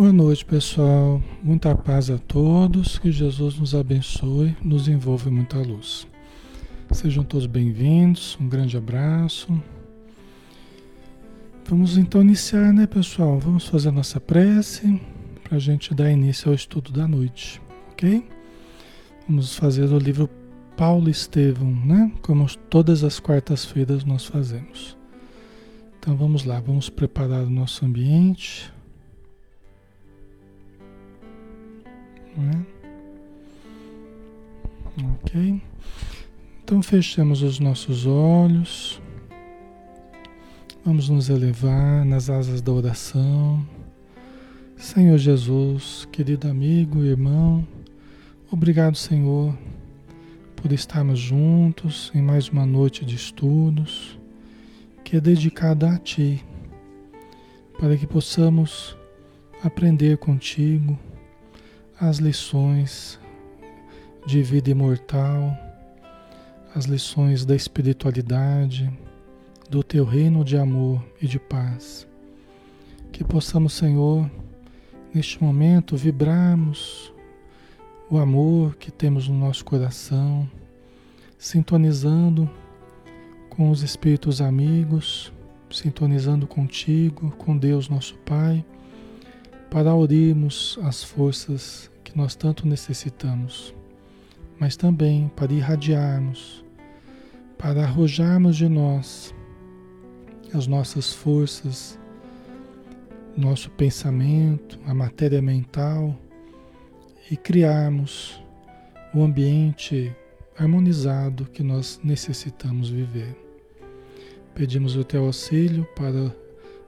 Boa noite, pessoal. Muita paz a todos. Que Jesus nos abençoe, nos envolva em muita luz. Sejam todos bem-vindos. Um grande abraço. Vamos então iniciar, né, pessoal? Vamos fazer a nossa prece para a gente dar início ao estudo da noite, ok? Vamos fazer o livro Paulo Estevão, né? Como todas as quartas-feiras nós fazemos. Então vamos lá, vamos preparar o nosso ambiente. Então fechamos os nossos olhos. Vamos nos elevar nas asas da oração. Senhor Jesus, querido amigo, irmão, obrigado, Senhor, por estarmos juntos em mais uma noite de estudos que é dedicada a Ti, para que possamos aprender contigo as lições de vida imortal, as lições da espiritualidade, do teu reino de amor e de paz. Que possamos, Senhor, neste momento vibrarmos o amor que temos no nosso coração, sintonizando com os espíritos amigos, sintonizando contigo, com Deus nosso Pai, para aurirmos as forças que nós tanto necessitamos, mas também para irradiarmos, para arrojarmos de nós as nossas forças, nosso pensamento, a matéria mental e criarmos o ambiente harmonizado que nós necessitamos viver. Pedimos o teu auxílio para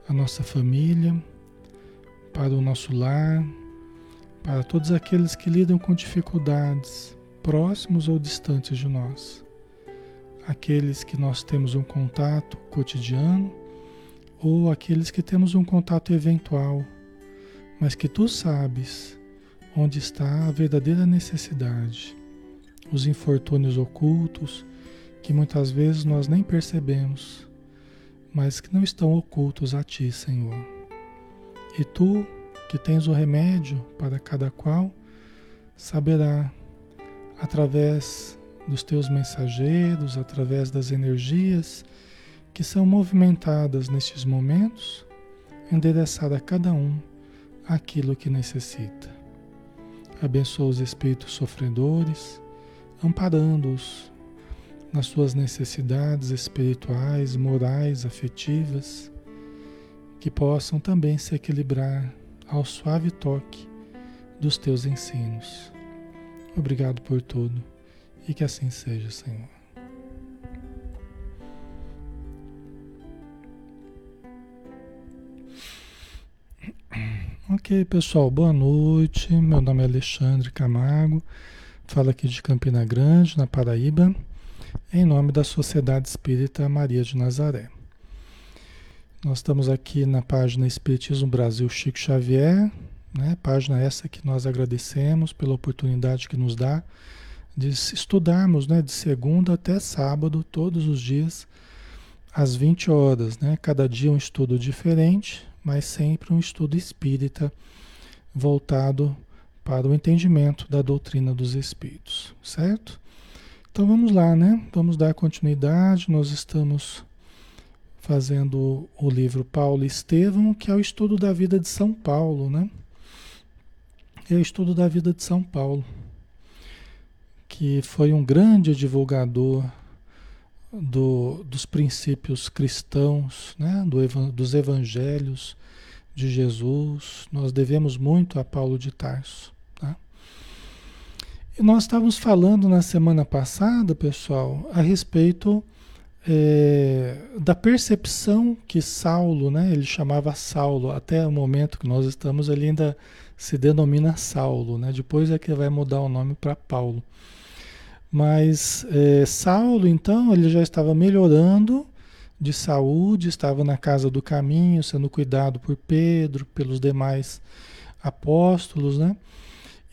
a nossa família, para o nosso lar, para todos aqueles que lidam com dificuldades, próximos ou distantes de nós, aqueles que nós temos um contato cotidiano ou aqueles que temos um contato eventual, mas que tu sabes onde está a verdadeira necessidade, os infortúnios ocultos que muitas vezes nós nem percebemos, mas que não estão ocultos a ti, Senhor. E tu que tens o remédio para cada qual, saberá, através dos teus mensageiros, através das energias que são movimentadas nestes momentos, endereçar a cada um aquilo que necessita. Abençoa os espíritos sofredores, amparando-os nas suas necessidades espirituais, morais, afetivas, que possam também se equilibrar ao suave toque dos teus ensinos. Obrigado por tudo e que assim seja, Senhor. Ok, pessoal, boa noite. Meu nome é Alexandre Camargo, falo aqui de Campina Grande, na Paraíba, em nome da Sociedade Espírita Maria de Nazaré. Nós estamos aqui na página Espiritismo Brasil Chico Xavier, né? página essa que nós agradecemos pela oportunidade que nos dá de estudarmos né? de segunda até sábado, todos os dias, às 20 horas. Né? Cada dia um estudo diferente, mas sempre um estudo espírita voltado para o entendimento da doutrina dos espíritos, certo? Então vamos lá, né? Vamos dar continuidade. Nós estamos fazendo o livro Paulo Estevão, que é o estudo da vida de São Paulo, né? É o estudo da vida de São Paulo, que foi um grande divulgador do, dos princípios cristãos, né? Do, dos evangelhos de Jesus. Nós devemos muito a Paulo de Tarso. Tá? E nós estávamos falando na semana passada, pessoal, a respeito é, da percepção que Saulo, né, ele chamava Saulo, até o momento que nós estamos, ele ainda se denomina Saulo, né, depois é que vai mudar o nome para Paulo. Mas é, Saulo, então, ele já estava melhorando de saúde, estava na casa do caminho, sendo cuidado por Pedro, pelos demais apóstolos, né?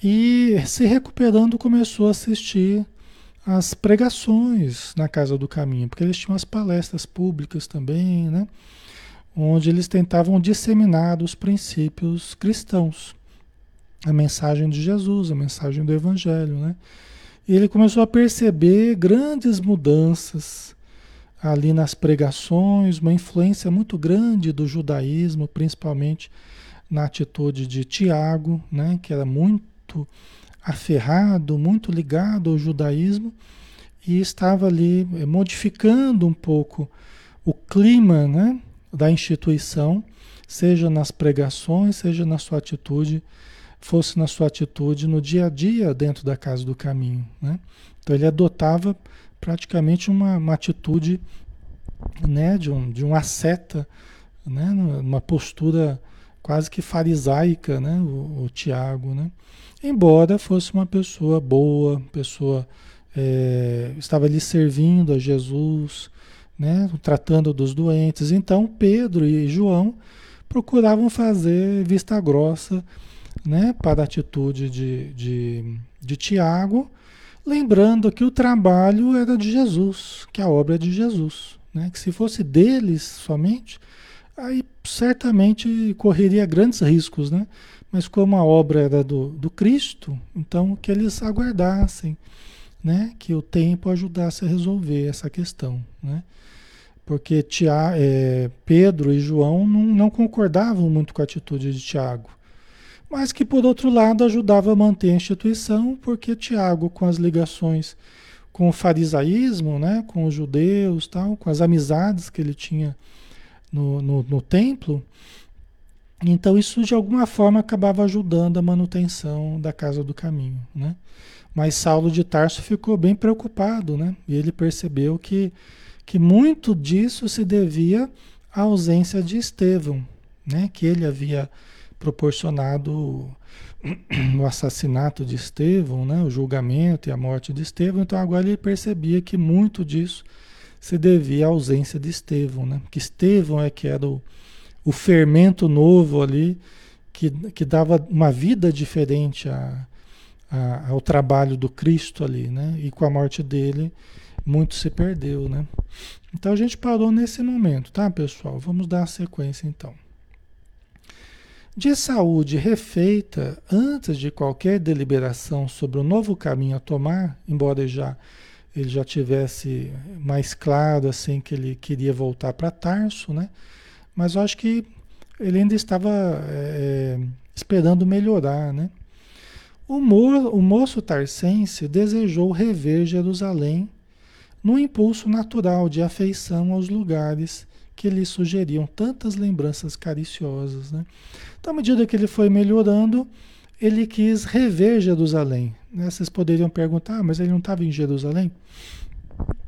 E se recuperando, começou a assistir as pregações na Casa do Caminho, porque eles tinham as palestras públicas também, né? onde eles tentavam disseminar os princípios cristãos, a mensagem de Jesus, a mensagem do Evangelho, né? E ele começou a perceber grandes mudanças ali nas pregações, uma influência muito grande do judaísmo, principalmente na atitude de Tiago, né, que era muito aferrado, muito ligado ao judaísmo e estava ali eh, modificando um pouco o clima, né, da instituição, seja nas pregações, seja na sua atitude, fosse na sua atitude no dia a dia dentro da casa do caminho, né? Então ele adotava praticamente uma, uma atitude, né, de um de um asceta, né, uma postura quase que farisaica, né, o, o Tiago, né? Embora fosse uma pessoa boa, pessoa é, estava ali servindo a Jesus, né, tratando dos doentes. Então Pedro e João procuravam fazer vista grossa né, para a atitude de, de, de Tiago, lembrando que o trabalho era de Jesus, que a obra é de Jesus. Né, que se fosse deles somente, aí certamente correria grandes riscos, né? Mas como a obra era do, do Cristo, então que eles aguardassem, né? Que o tempo ajudasse a resolver essa questão, né? Porque é, Pedro e João não, não concordavam muito com a atitude de Tiago, mas que por outro lado ajudava a manter a instituição, porque Tiago, com as ligações com o farisaísmo, né? Com os judeus, tal, com as amizades que ele tinha no, no, no templo, então isso de alguma forma acabava ajudando a manutenção da casa do caminho, né? Mas Saulo de Tarso ficou bem preocupado, né? E ele percebeu que, que muito disso se devia à ausência de Estevão, né? Que ele havia proporcionado o assassinato de Estevão, né? O julgamento e a morte de Estevão. Então agora ele percebia que muito disso se devia à ausência de Estevão, né? Que Estevão é que era o o fermento novo ali, que, que dava uma vida diferente a, a, ao trabalho do Cristo ali, né? E com a morte dele, muito se perdeu, né? Então a gente parou nesse momento, tá, pessoal? Vamos dar a sequência então. De saúde refeita antes de qualquer deliberação sobre o novo caminho a tomar, embora já ele já tivesse mais claro assim que ele queria voltar para Tarso, né? Mas eu acho que ele ainda estava é, esperando melhorar, né? O, mo o moço tarcense desejou rever Jerusalém no impulso natural de afeição aos lugares que lhe sugeriam tantas lembranças cariciosas. Né? Então, à medida que ele foi melhorando, ele quis rever Jerusalém. Né? Vocês poderiam perguntar, ah, mas ele não estava em Jerusalém?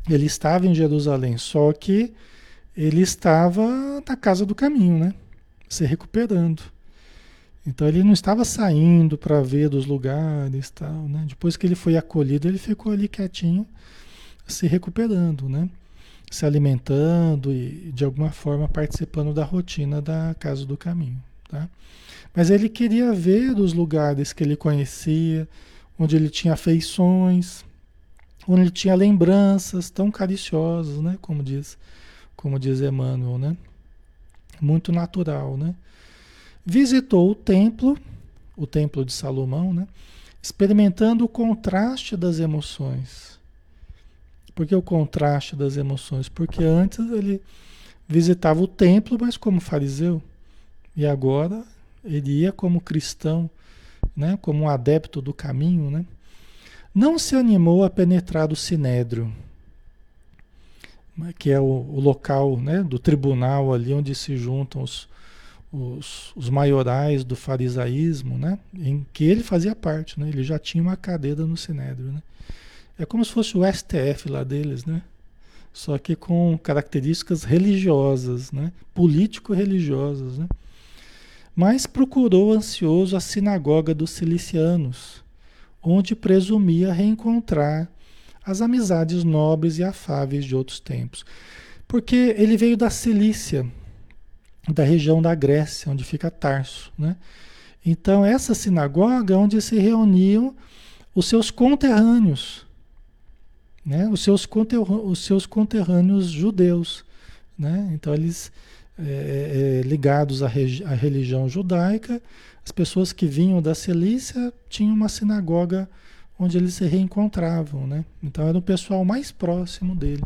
Ele estava em Jerusalém, só que ele estava na casa do caminho, né? Se recuperando. Então ele não estava saindo para ver dos lugares tal, né? Depois que ele foi acolhido, ele ficou ali quietinho, se recuperando, né? Se alimentando e de alguma forma participando da rotina da casa do caminho, tá? Mas ele queria ver os lugares que ele conhecia, onde ele tinha afeições, onde ele tinha lembranças tão cariciosas, né? Como diz como diz Emmanuel, né? Muito natural, né? Visitou o templo, o templo de Salomão, né? Experimentando o contraste das emoções. Por que o contraste das emoções? Porque antes ele visitava o templo, mas como fariseu. E agora ele ia como cristão, né? como um adepto do caminho. Né? Não se animou a penetrar o sinédrio que é o, o local né, do tribunal ali onde se juntam os, os, os, maiorais do farisaísmo, né, em que ele fazia parte, né, ele já tinha uma cadeira no Sinédrio. Né. É como se fosse o STF lá deles, né, só que com características religiosas, né, político-religiosas. Né. Mas procurou ansioso a sinagoga dos cilicianos, onde presumia reencontrar as amizades nobres e afáveis de outros tempos. Porque ele veio da Cilícia, da região da Grécia, onde fica Tarso. Né? Então, essa sinagoga é onde se reuniam os seus conterrâneos, né? os, seus os seus conterrâneos judeus. Né? Então, eles é, é, ligados à, à, religião judaica, as pessoas que vinham da Cilícia tinham uma sinagoga onde eles se reencontravam, né? Então era o pessoal mais próximo dele,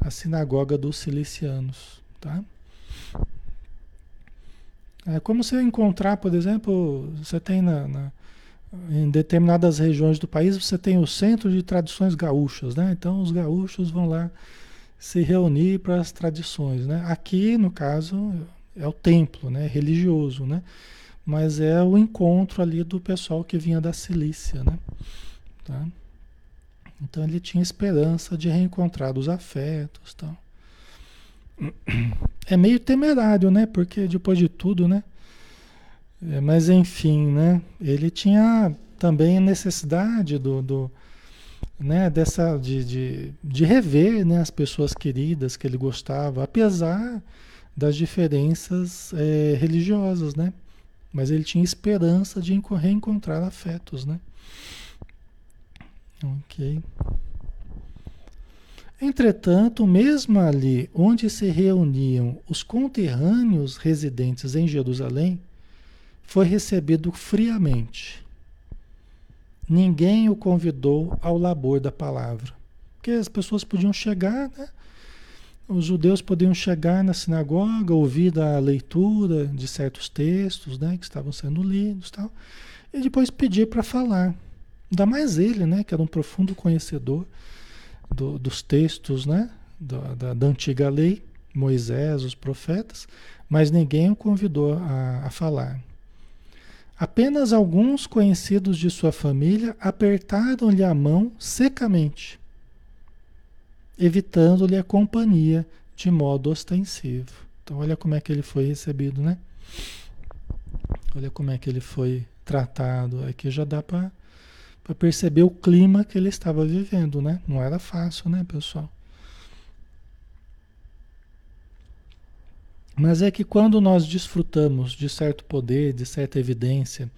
a sinagoga dos cilicianos, tá? É como você encontrar, por exemplo, você tem na, na, em determinadas regiões do país, você tem o centro de tradições gaúchas, né? Então os gaúchos vão lá se reunir para as tradições, né? Aqui, no caso, é o templo, né? Religioso, né? Mas é o encontro ali do pessoal que vinha da Cilícia, né? Tá? Então ele tinha esperança de reencontrar os afetos, tal. É meio temerário, né? Porque depois de tudo, né? É, mas enfim, né? Ele tinha também necessidade do, do né? Dessa de, de, de rever, né? As pessoas queridas que ele gostava, apesar das diferenças é, religiosas, né? Mas ele tinha esperança de reencontrar afetos, né? Ok. Entretanto, mesmo ali onde se reuniam os conterrâneos residentes em Jerusalém, foi recebido friamente. Ninguém o convidou ao labor da palavra. Porque as pessoas podiam chegar, né? Os judeus podiam chegar na sinagoga, ouvir a leitura de certos textos, né, que estavam sendo lidos, tal, e depois pedir para falar. Ainda mais ele, né, que era um profundo conhecedor do, dos textos né, da, da, da, antiga lei, Moisés, os profetas, mas ninguém o convidou a, a falar. Apenas alguns conhecidos de sua família apertaram-lhe a mão secamente, evitando-lhe a companhia de modo ostensivo. Então, olha como é que ele foi recebido, né? Olha como é que ele foi tratado. Aqui já dá para perceber o clima que ele estava vivendo, né? Não era fácil, né, pessoal? Mas é que quando nós desfrutamos de certo poder, de certa evidência,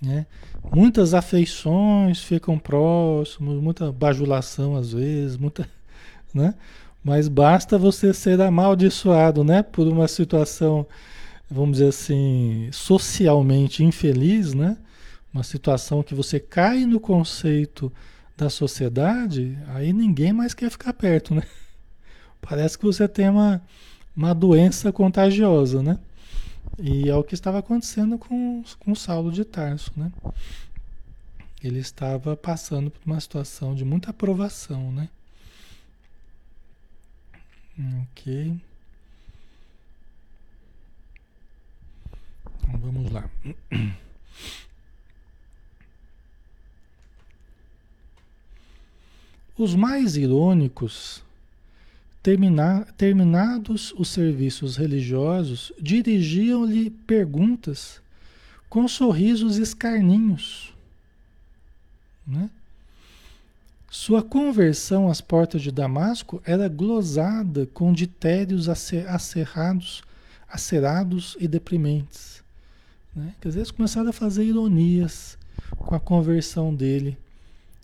né? Muitas afeições ficam próximos, muita bajulação às vezes, muita, né? Mas basta você ser amaldiçoado, né, por uma situação, vamos dizer assim, socialmente infeliz, né? uma situação que você cai no conceito da sociedade, aí ninguém mais quer ficar perto, né? Parece que você tem uma, uma doença contagiosa, né? E é o que estava acontecendo com, com Saulo de Tarso, né? Ele estava passando por uma situação de muita aprovação, né? Ok. Então, vamos lá. Os mais irônicos, termina, terminados os serviços religiosos, dirigiam-lhe perguntas com sorrisos escarninhos. Né? Sua conversão às portas de Damasco era glosada com ditérios acerrados, acerados e deprimentes. Né? Que às vezes começaram a fazer ironias com a conversão dele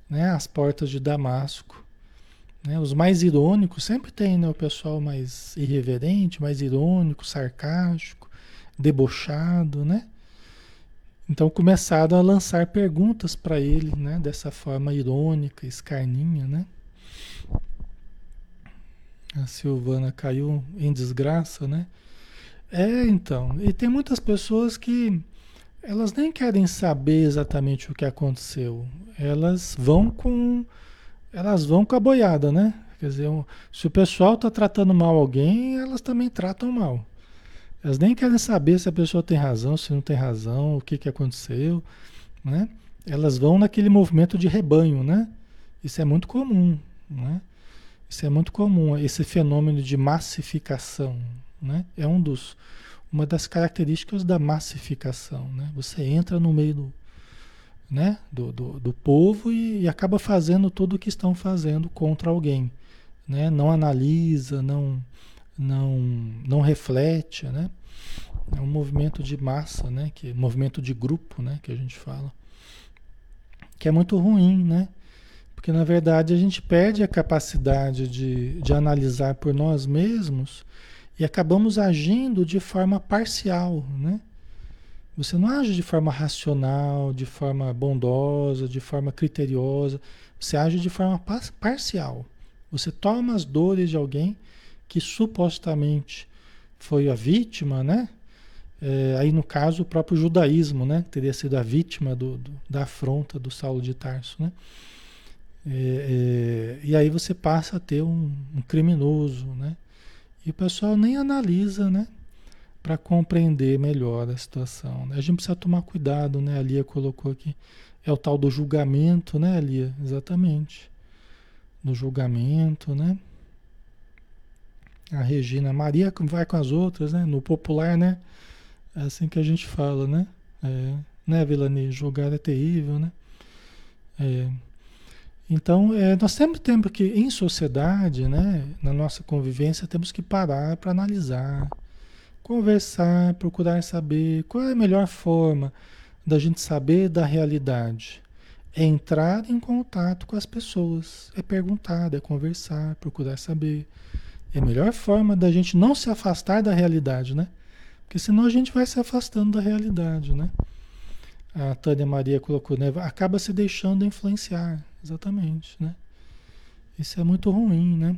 né, as portas de Damasco. Né? Os mais irônicos sempre tem né, o pessoal mais irreverente, mais irônico, sarcástico, debochado, né? Então começaram a lançar perguntas para ele, né, dessa forma irônica, escarninha, né? A Silvana caiu em desgraça, né? É, então. E tem muitas pessoas que elas nem querem saber exatamente o que aconteceu. Elas vão com elas vão com a boiada, né? Quer dizer, se o pessoal está tratando mal alguém, elas também tratam mal. Elas nem querem saber se a pessoa tem razão, se não tem razão, o que, que aconteceu, né? Elas vão naquele movimento de rebanho, né? Isso é muito comum, né? Isso é muito comum, esse fenômeno de massificação, né? É um dos uma das características da massificação. Né? Você entra no meio do, né, do, do, do povo e, e, acaba fazendo tudo o que estão fazendo contra alguém. Né? Não analisa, não, não, não reflete. Né? É um movimento de massa, né? que, movimento de grupo né? que a gente fala. Que é muito ruim, né? Porque na verdade a gente perde a capacidade de, de analisar por nós mesmos E acabamos agindo de forma parcial, né? Você não age de forma racional, de forma bondosa, de forma criteriosa. Você age de forma parcial. Você toma as dores de alguém que supostamente foi a vítima, né? É, aí no caso o próprio judaísmo, né? Teria sido a vítima do, do da afronta do Saulo de Tarso, né? É, é, e aí você passa a ter um, um criminoso, né? E o pessoal nem analisa, né? Para compreender melhor a situação. Né? A gente precisa tomar cuidado, né? A Lia colocou aqui. É o tal do julgamento, né, Lia? Exatamente. No julgamento, né? A Regina Maria vai com as outras, né? No popular, né? É assim que a gente fala, né? É, né, Vilani? Julgar é terrível, né? É. Então, é, nós sempre temos que, em sociedade, né, na nossa convivência, temos que parar para analisar, conversar, procurar saber qual é a melhor forma da gente saber da realidade. É entrar em contato com as pessoas, é perguntar, é conversar, procurar saber. É a melhor forma da gente não se afastar da realidade, né? Porque senão a gente vai se afastando da realidade, né? A Tânia Maria colocou, né? Acaba se deixando influenciar. Exatamente, né? Isso é muito ruim, né?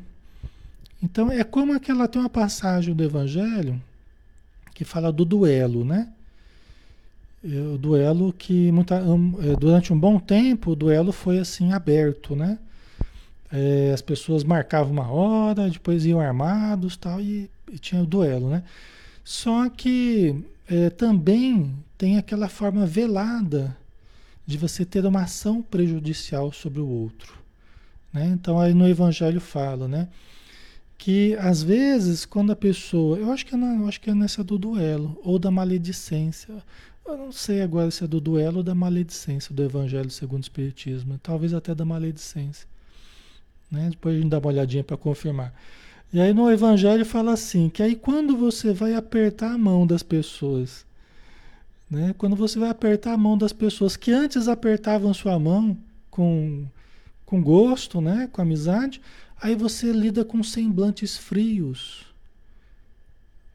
Então é como aquela tem uma passagem do Evangelho que fala do duelo, né? É, o duelo que muita, é, durante um bom tempo o duelo foi assim aberto, né? É, as pessoas marcavam uma hora, depois iam armados tal, e, e tinha o duelo, né? Só que é, também tem aquela forma velada de você ter uma ação prejudicial sobre o outro. Né? Então aí no Evangelho fala, né? Que às vezes quando a pessoa, eu acho que é, acho que é nessa do duelo ou da maledicência, eu não sei agora se é do duelo ou da maledicência do Evangelho segundo o Espiritismo, talvez até da maledicência. Né? Depois a gente dá uma olhadinha para confirmar. E aí no Evangelho fala assim, que aí quando você vai apertar a mão das pessoas né? Quando você vai apertar a mão das pessoas que antes apertavam sua mão com, com gosto, né? com amizade, aí você lida com semblantes frios.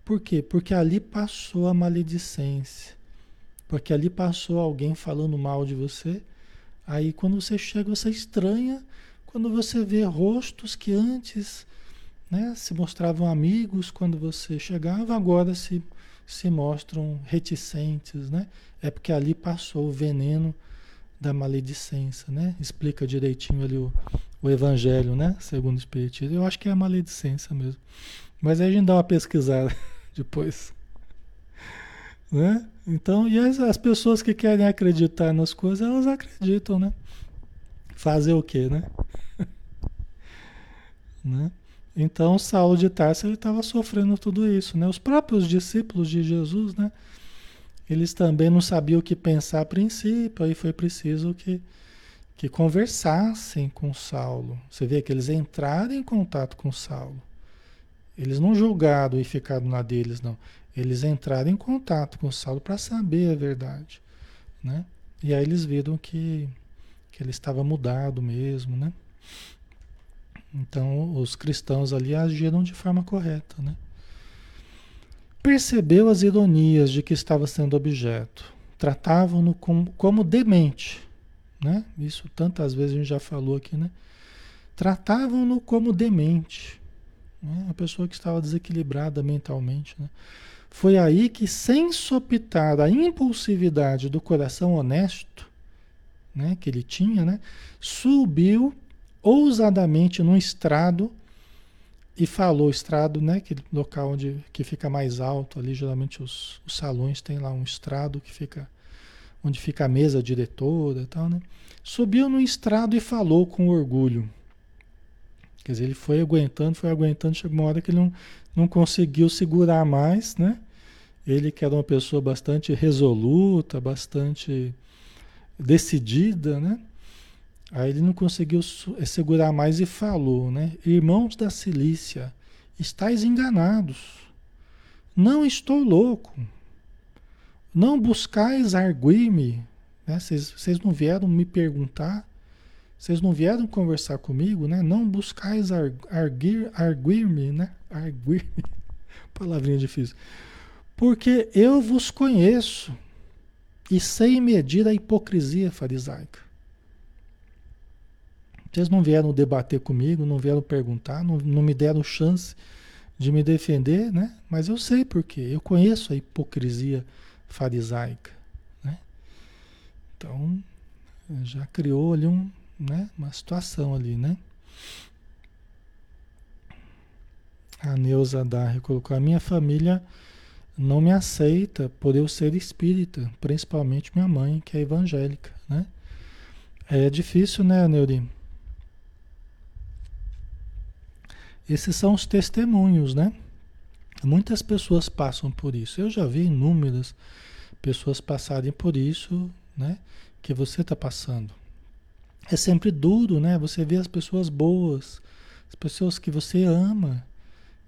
Por quê? Porque ali passou a maledicência. Porque ali passou alguém falando mal de você. Aí quando você chega, você estranha quando você vê rostos que antes né, se mostravam amigos quando você chegava, agora se se mostram reticentes, né? É porque ali passou o veneno da maledicência, né? Explica direitinho ali o, o evangelho, né? Segundo o Espiritismo. Eu acho que é a maledicência mesmo. Mas aí a gente dá uma pesquisada depois. Né? Então, e as, as pessoas que querem acreditar nas coisas, elas acreditam, né? Fazer o quê, né? né? Então, Saulo de Tarso estava sofrendo tudo isso, né? Os próprios discípulos de Jesus, né? Eles também não sabiam o que pensar a princípio, aí foi preciso que, que conversassem com Saulo. Você vê que eles entraram em contato com Saulo. Eles não julgaram e ficaram na deles, não. Eles entraram em contato com Saulo para saber a verdade, né? E aí eles viram que, que ele estava mudado mesmo, né? Então, os cristãos ali agiram de forma correta, né? Percebeu as ironias de que estava sendo objeto. Tratavam-no como, como demente, né? Isso tantas vezes a gente já falou aqui, né? Tratavam-no como demente, né? a pessoa que estava desequilibrada mentalmente, né? Foi aí que, sem sopitar a impulsividade do coração honesto, né, que ele tinha, né, subiu ousadamente num estrado e falou estrado, né, aquele local onde que fica mais alto ali, geralmente os, os salões tem lá um estrado que fica onde fica a mesa diretora e tal, né? Subiu no estrado e falou com orgulho. Quer dizer, ele foi aguentando, foi aguentando, chegou uma hora que ele não, não conseguiu segurar mais, né? Ele que era uma pessoa bastante resoluta, bastante decidida, né? Aí ele não conseguiu eh, segurar mais e falou, né? Irmãos da Cilícia, estáis enganados. Não estou louco. Não buscais arguir-me. Né? Vocês não vieram me perguntar. Vocês não vieram conversar comigo, né? Não buscais arguir-me, né? Arguir-me. Palavrinha difícil. Porque eu vos conheço e sei medir a hipocrisia farisaica. Vocês não vieram debater comigo, não vieram perguntar, não, não me deram chance de me defender, né? Mas eu sei porque eu conheço a hipocrisia farisaica, né? Então já criou ali um, né? Uma situação ali, né? A Neuza Darre colocou: a minha família não me aceita por eu ser espírita, principalmente minha mãe, que é evangélica, né? É difícil, né, Neuri? Esses são os testemunhos, né? Muitas pessoas passam por isso. Eu já vi inúmeras pessoas passarem por isso, né? Que você está passando. É sempre duro, né? Você vê as pessoas boas, as pessoas que você ama,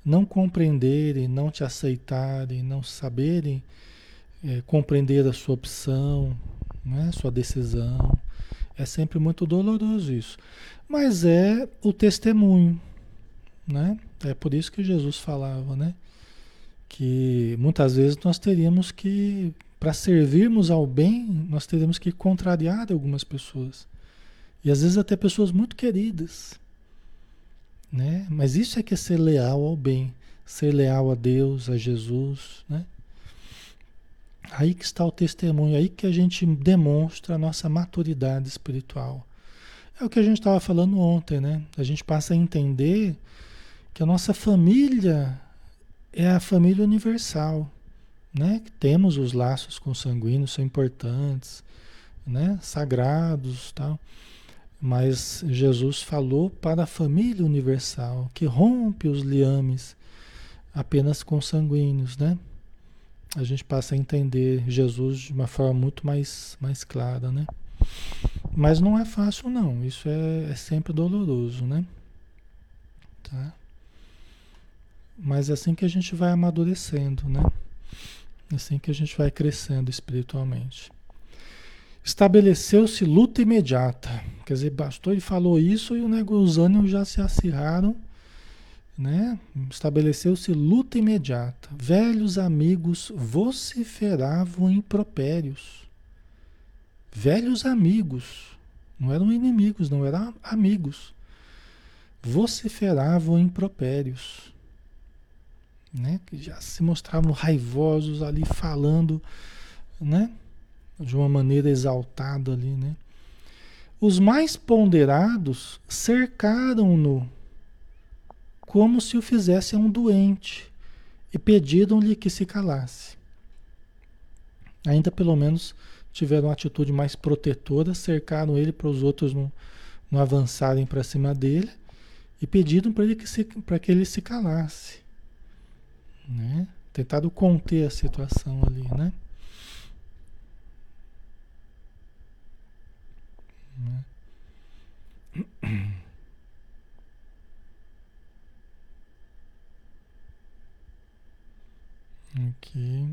não compreenderem, não te aceitarem, não saberem é, compreender a sua opção, né? sua decisão. É sempre muito doloroso isso. Mas é o testemunho, né? É por isso que Jesus falava, né? Que muitas vezes nós teríamos que, para servirmos ao bem, nós teríamos que contrariar algumas pessoas. E às vezes até pessoas muito queridas. Né? Mas isso é que é ser leal ao bem, ser leal a Deus, a Jesus, né? Aí que está o testemunho, aí que a gente demonstra a nossa maturidade espiritual. É o que a gente estava falando ontem, né? A gente passa a entender que a nossa família é a família universal, né? Temos os laços consanguíneos, são importantes, né? Sagrados, tal. Mas Jesus falou para a família universal, que rompe os liames apenas consanguíneos, né? A gente passa a entender Jesus de uma forma muito mais, mais clara, né? Mas não é fácil não, isso é, é sempre doloroso, né? Tá? Mas é assim que a gente vai amadurecendo, né? É assim que a gente vai crescendo espiritualmente. Estabeleceu-se luta imediata. Quer dizer, bastou ele falou isso e os ânimos já se acirraram, né? Estabeleceu-se luta imediata. Velhos amigos vociferavam impropérios. Velhos amigos, não eram inimigos, não eram amigos. Vociferavam impropérios né? Que já se mostravam raivosos ali falando, né? De uma maneira exaltada ali, né? Os mais ponderados cercaram-no como se o fizessem um doente e pediram-lhe que se calasse. Ainda pelo menos tiveram uma atitude mais protetora, cercaram ele para os outros não, não avançarem para cima dele e pediram para ele que, se, que ele se calasse né? Tentado conter a situação ali, né? né? Aqui.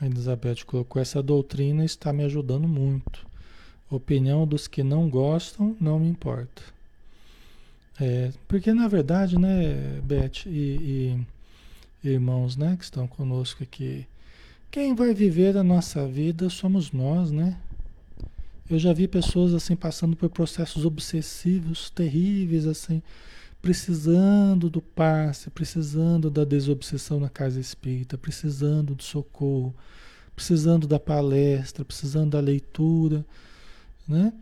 A Elizabeth colocou: essa doutrina está me ajudando muito. Opinião dos que não gostam não me importa. É, porque na verdade, né, Beth e, e, irmãos, né, que estão conosco aqui, quem vai viver a nossa vida somos nós, né? Eu já vi pessoas assim passando por processos obsessivos terríveis, assim, precisando do passe, precisando da desobsessão na casa espírita, precisando do socorro, precisando da palestra, precisando da leitura, né?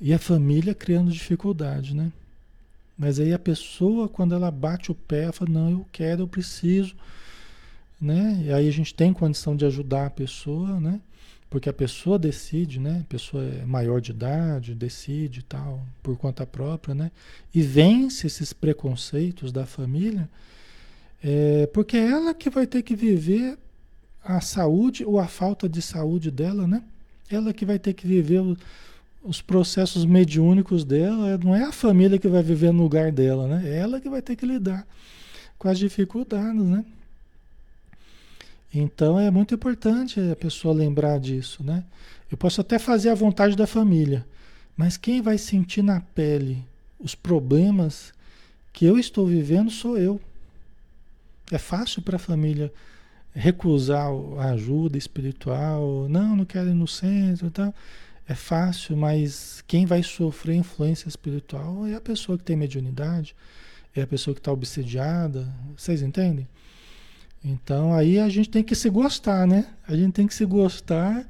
E a família criando dificuldade, né? Mas aí a pessoa, quando ela bate o pé, ela fala, não, eu quero, eu preciso, né? E aí a gente tem condição de ajudar a pessoa, né? Porque a pessoa decide, né? A pessoa é maior de idade, decide e tal, por conta própria, né? E vence esses preconceitos da família, é, porque é ela que vai ter que viver a saúde ou a falta de saúde dela, né? Ela que vai ter que viver o, os processos mediúnicos dela, não é a família que vai viver no lugar dela, né? É ela que vai ter que lidar com as dificuldades, né? Então é muito importante a pessoa lembrar disso, né? Eu posso até fazer a vontade da família, mas quem vai sentir na pele os problemas que eu estou vivendo sou eu. É fácil para a família recusar a ajuda espiritual, não, não quero ir no centro e tal. É fácil, mas quem vai sofrer influência espiritual é a pessoa que tem mediunidade, é a pessoa que está obsediada. Vocês entendem? Então aí a gente tem que se gostar, né? A gente tem que se gostar.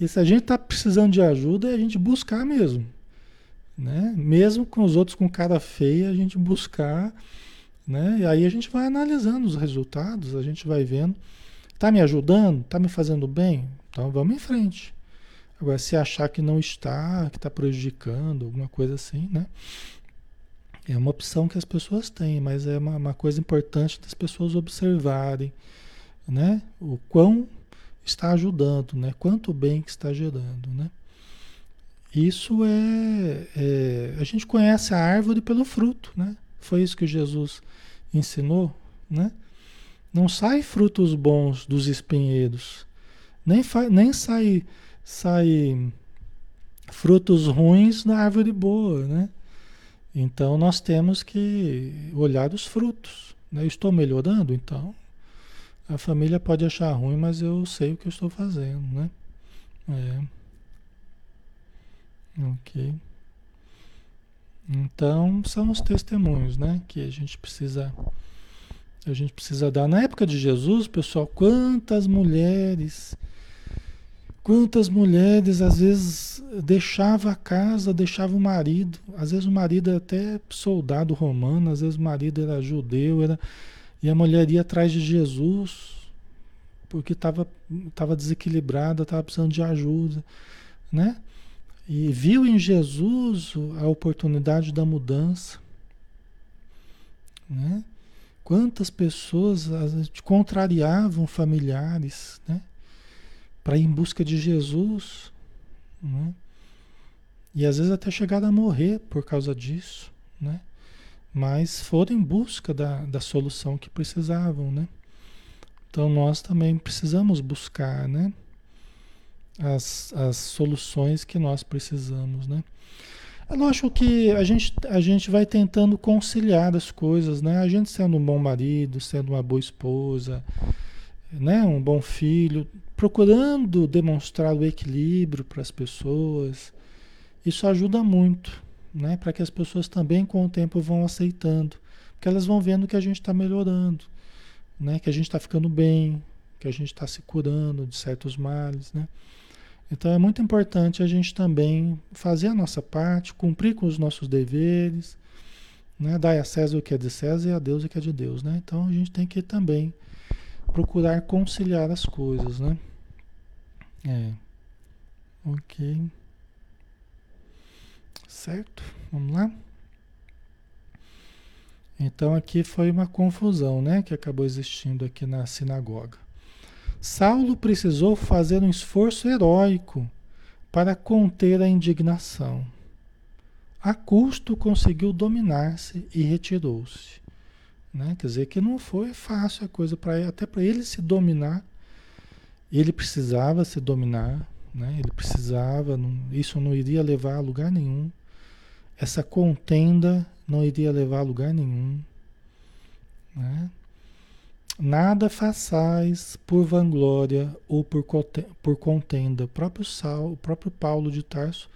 E se a gente está precisando de ajuda, é a gente buscar mesmo. Né? Mesmo com os outros com cara feia, a gente buscar. Né? E aí a gente vai analisando os resultados, a gente vai vendo. Está me ajudando? Está me fazendo bem? Então vamos em frente. Agora, se achar que não está, que está prejudicando, alguma coisa assim, né? É uma opção que as pessoas têm, mas é uma, uma coisa importante das pessoas observarem, né? O quão está ajudando, né? Quanto bem que está gerando, né? Isso é, é, a gente conhece a árvore pelo fruto, né? Foi isso que Jesus ensinou, né? Não sai frutos bons dos espinheiros, nem, nem sai, sai frutos ruins da árvore boa, né? Então nós temos que olhar os frutos. Né? Eu estou melhorando, então a família pode achar ruim, mas eu sei o que eu estou fazendo, né? É. Ok. Então são os testemunhos, né? Que a gente precisa a gente precisa dar. Na época de Jesus, pessoal, quantas mulheres Quantas mulheres às vezes deixava a casa, deixava o marido, às vezes o marido era até soldado romano, às vezes o marido era judeu, era, e a mulher ia atrás de Jesus porque estava tava desequilibrada, estava precisando de ajuda, né? E viu em Jesus a oportunidade da mudança, né? Quantas pessoas contrariavam familiares, né? Para ir em busca de Jesus, né? E às vezes até chegar a morrer por causa disso, né? Mas foram em busca da, da solução que precisavam, né? Então nós também precisamos buscar, né? As, as soluções que nós precisamos, né? É lógico que a gente, a gente vai tentando conciliar as coisas, né? A gente sendo um bom marido, sendo uma boa esposa, né? um bom filho, procurando demonstrar o equilíbrio para as pessoas. Isso ajuda muito, né? Para que as pessoas também com o tempo vão aceitando, porque elas vão vendo que a gente está melhorando, né? Que a gente está ficando bem, que a gente está se curando de certos males, né? Então é muito importante a gente também fazer a nossa parte, cumprir com os nossos deveres, né? Dar a César o que é de César e a Deus o que é de Deus, né? Então a gente tem que também procurar conciliar as coisas, né? É. Ok. Certo? Vamos lá? Então aqui foi uma confusão, né, que acabou existindo aqui na sinagoga. Saulo precisou fazer um esforço heróico para conter a indignação. A custo conseguiu dominar-se e retirou-se. Né? Quer dizer que não foi fácil a coisa para até para ele se dominar, ele precisava se dominar, né? Ele precisava, não, isso não iria levar a lugar nenhum. Essa contenda não iria levar a lugar nenhum. Né? Nada façais por vanglória ou por, por contenda. O próprio, Sal, o próprio Paulo de Tarso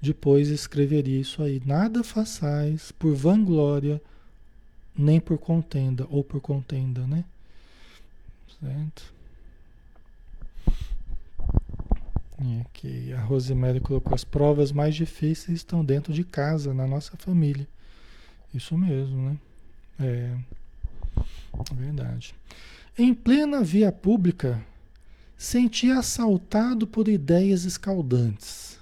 depois escreveria isso aí. Nada façais por vanglória nem por contenda ou por contenda, né? Certo? E aqui a Rosemary colocou as provas mais difíceis estão dentro de casa, na nossa família. Isso mesmo, né? É, é verdade. Em plena via pública, sentia assaltado por ideias escaldantes.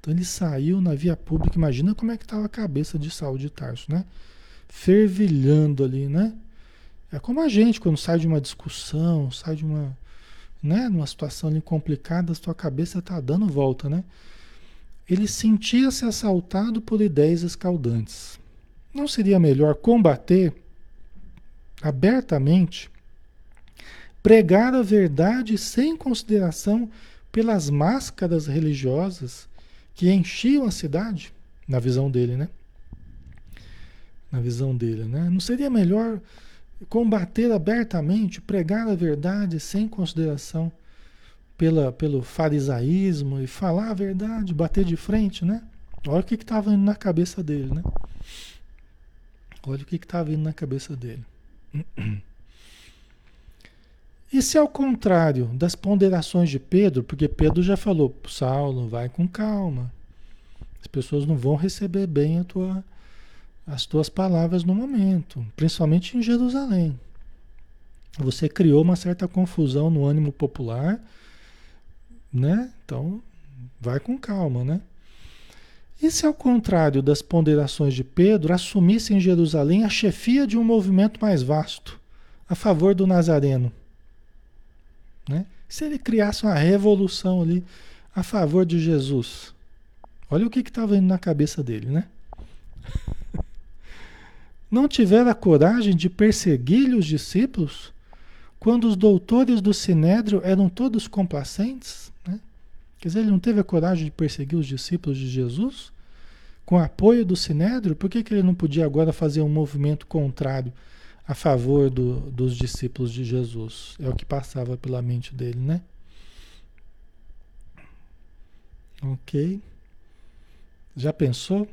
Então ele saiu na via pública, imagina como é que estava a cabeça de Saul de Tarso, né? Fervilhando ali, né? É como a gente quando sai de uma discussão, sai de uma, né, numa situação ali complicada, sua cabeça está dando volta, né? Ele sentia-se assaltado por ideias escaldantes. Não seria melhor combater abertamente, pregar a verdade sem consideração pelas máscaras religiosas que enchiam a cidade, na visão dele, né? Na visão dele, né? Não seria melhor combater abertamente, pregar a verdade sem consideração pela, pelo farisaísmo e falar a verdade, bater de frente, né? Olha o que estava indo na cabeça dele, né? Olha o que estava indo na cabeça dele. E se ao contrário das ponderações de Pedro, porque Pedro já falou, Saulo, vai com calma. As pessoas não vão receber bem tua, as tuas palavras no momento, principalmente em Jerusalém. Você criou uma certa confusão no ânimo popular, né? Então, vai com calma, né? E se ao contrário das ponderações de Pedro, assumisse em Jerusalém a chefia de um movimento mais vasto, a favor do Nazareno? Né? Se ele criasse uma revolução ali a favor de Jesus, olha o que estava indo na cabeça dele, né? Não tivera coragem de perseguir os discípulos quando os doutores do Sinédrio eram todos complacentes? Né? Quer dizer, ele não teve a coragem de perseguir os discípulos de Jesus? Com apoio do Sinédrio? Por que, que ele não podia agora fazer um movimento contrário a favor do, dos discípulos de Jesus. É o que passava pela mente dele, né? Ok. Já pensou,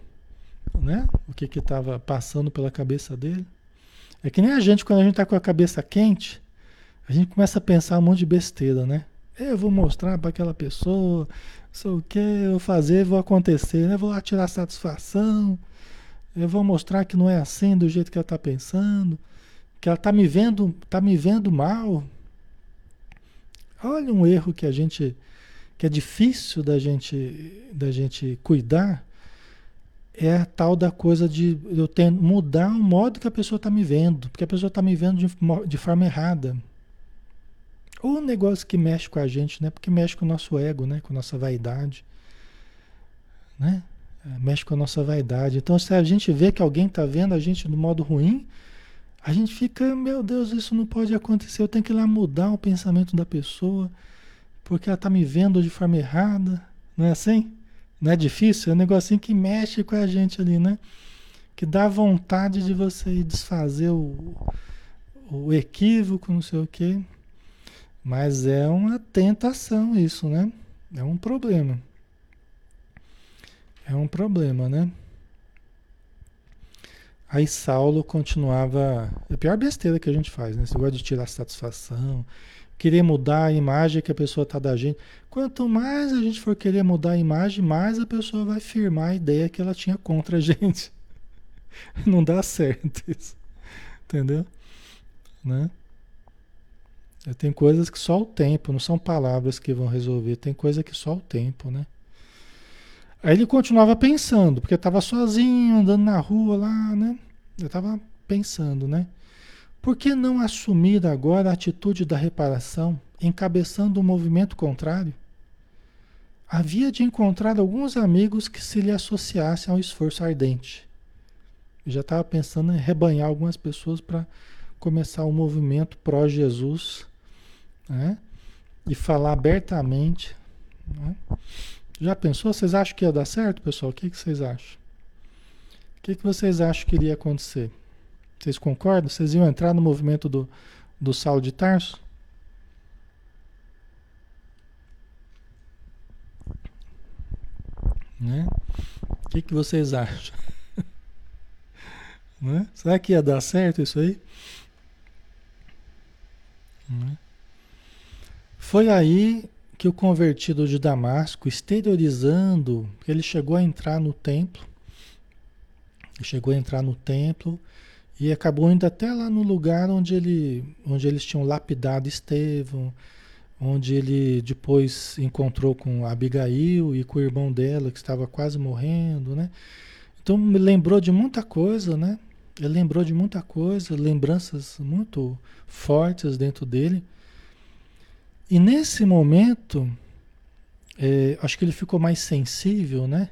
né? O que que estava passando pela cabeça dele? É que nem a gente, quando a gente está com a cabeça quente, a gente começa a pensar um monte de besteira, né? Eu vou mostrar para aquela pessoa, sei o que, eu vou fazer, vou acontecer, né? Vou lá tirar satisfação, eu vou mostrar que não é assim do jeito que ela está pensando que ela está me vendo, tá me vendo mal. Olha um erro que a gente que é difícil da gente da gente cuidar é a tal da coisa de eu ter, mudar o modo que a pessoa está me vendo, porque a pessoa está me vendo de, de forma errada. Ou um negócio que mexe com a gente, né? Porque mexe com o nosso ego, né? Com a nossa vaidade, né? Mexe com a nossa vaidade. Então, se a gente vê que alguém está vendo a gente do modo ruim, a gente fica, meu Deus, isso não pode acontecer. Eu tenho que ir lá mudar o pensamento da pessoa, porque ela está me vendo de forma errada. Não é assim? Não é difícil? É um negocinho que mexe com a gente ali, né? Que dá vontade de você desfazer o, o equívoco, não sei o quê. Mas é uma tentação isso, né? É um problema. É um problema, né? Aí Saulo continuava. É a pior besteira que a gente faz, né? Esse negócio de tirar satisfação, querer mudar a imagem que a pessoa está da gente. Quanto mais a gente for querer mudar a imagem, mais a pessoa vai firmar a ideia que ela tinha contra a gente. Não dá certo isso. Entendeu? Né? Tem coisas que só o tempo, não são palavras que vão resolver, tem coisa que só o tempo, né? Aí ele continuava pensando, porque estava sozinho, andando na rua lá, né? Eu estava pensando, né? Por que não assumir agora a atitude da reparação, encabeçando um movimento contrário? Havia de encontrar alguns amigos que se lhe associassem ao esforço ardente. Eu já estava pensando em rebanhar algumas pessoas para começar um movimento pró-Jesus, né? E falar abertamente, né? Já pensou? Vocês acham que ia dar certo, pessoal? O que, que vocês acham? O que, que vocês acham que iria acontecer? Vocês concordam? Vocês iam entrar no movimento do, do Saulo de Tarso? Né? O que, que vocês acham? né? Será que ia dar certo isso aí? Né? Foi aí que o convertido de Damasco, exteriorizando, ele chegou a entrar no templo, chegou a entrar no templo e acabou indo até lá no lugar onde, ele, onde eles tinham lapidado Estevão, onde ele depois encontrou com Abigail e com o irmão dela que estava quase morrendo, né? Então me lembrou de muita coisa, né? Ele lembrou de muita coisa, lembranças muito fortes dentro dele. E nesse momento, é, acho que ele ficou mais sensível, né?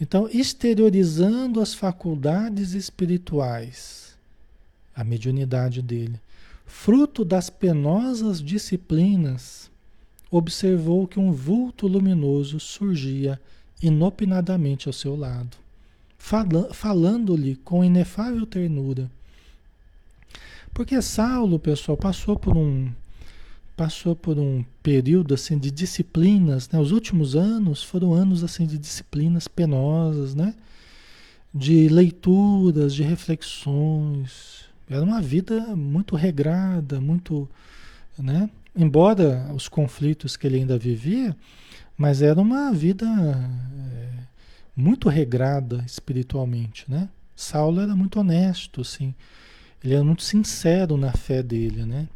Então, exteriorizando as faculdades espirituais, a mediunidade dele, fruto das penosas disciplinas, observou que um vulto luminoso surgia inopinadamente ao seu lado, falando-lhe com inefável ternura Porque Saulo, pessoal, passou por um passou por um período assim de disciplinas, né? Os últimos anos foram anos assim de disciplinas penosas, né? De leituras, de reflexões. Era uma vida muito regrada, muito, né? Embora os conflitos que ele ainda vivia, mas era uma vida é, muito regrada espiritualmente, né? Saulo era muito honesto, assim. Ele era muito sincero na fé dele, né?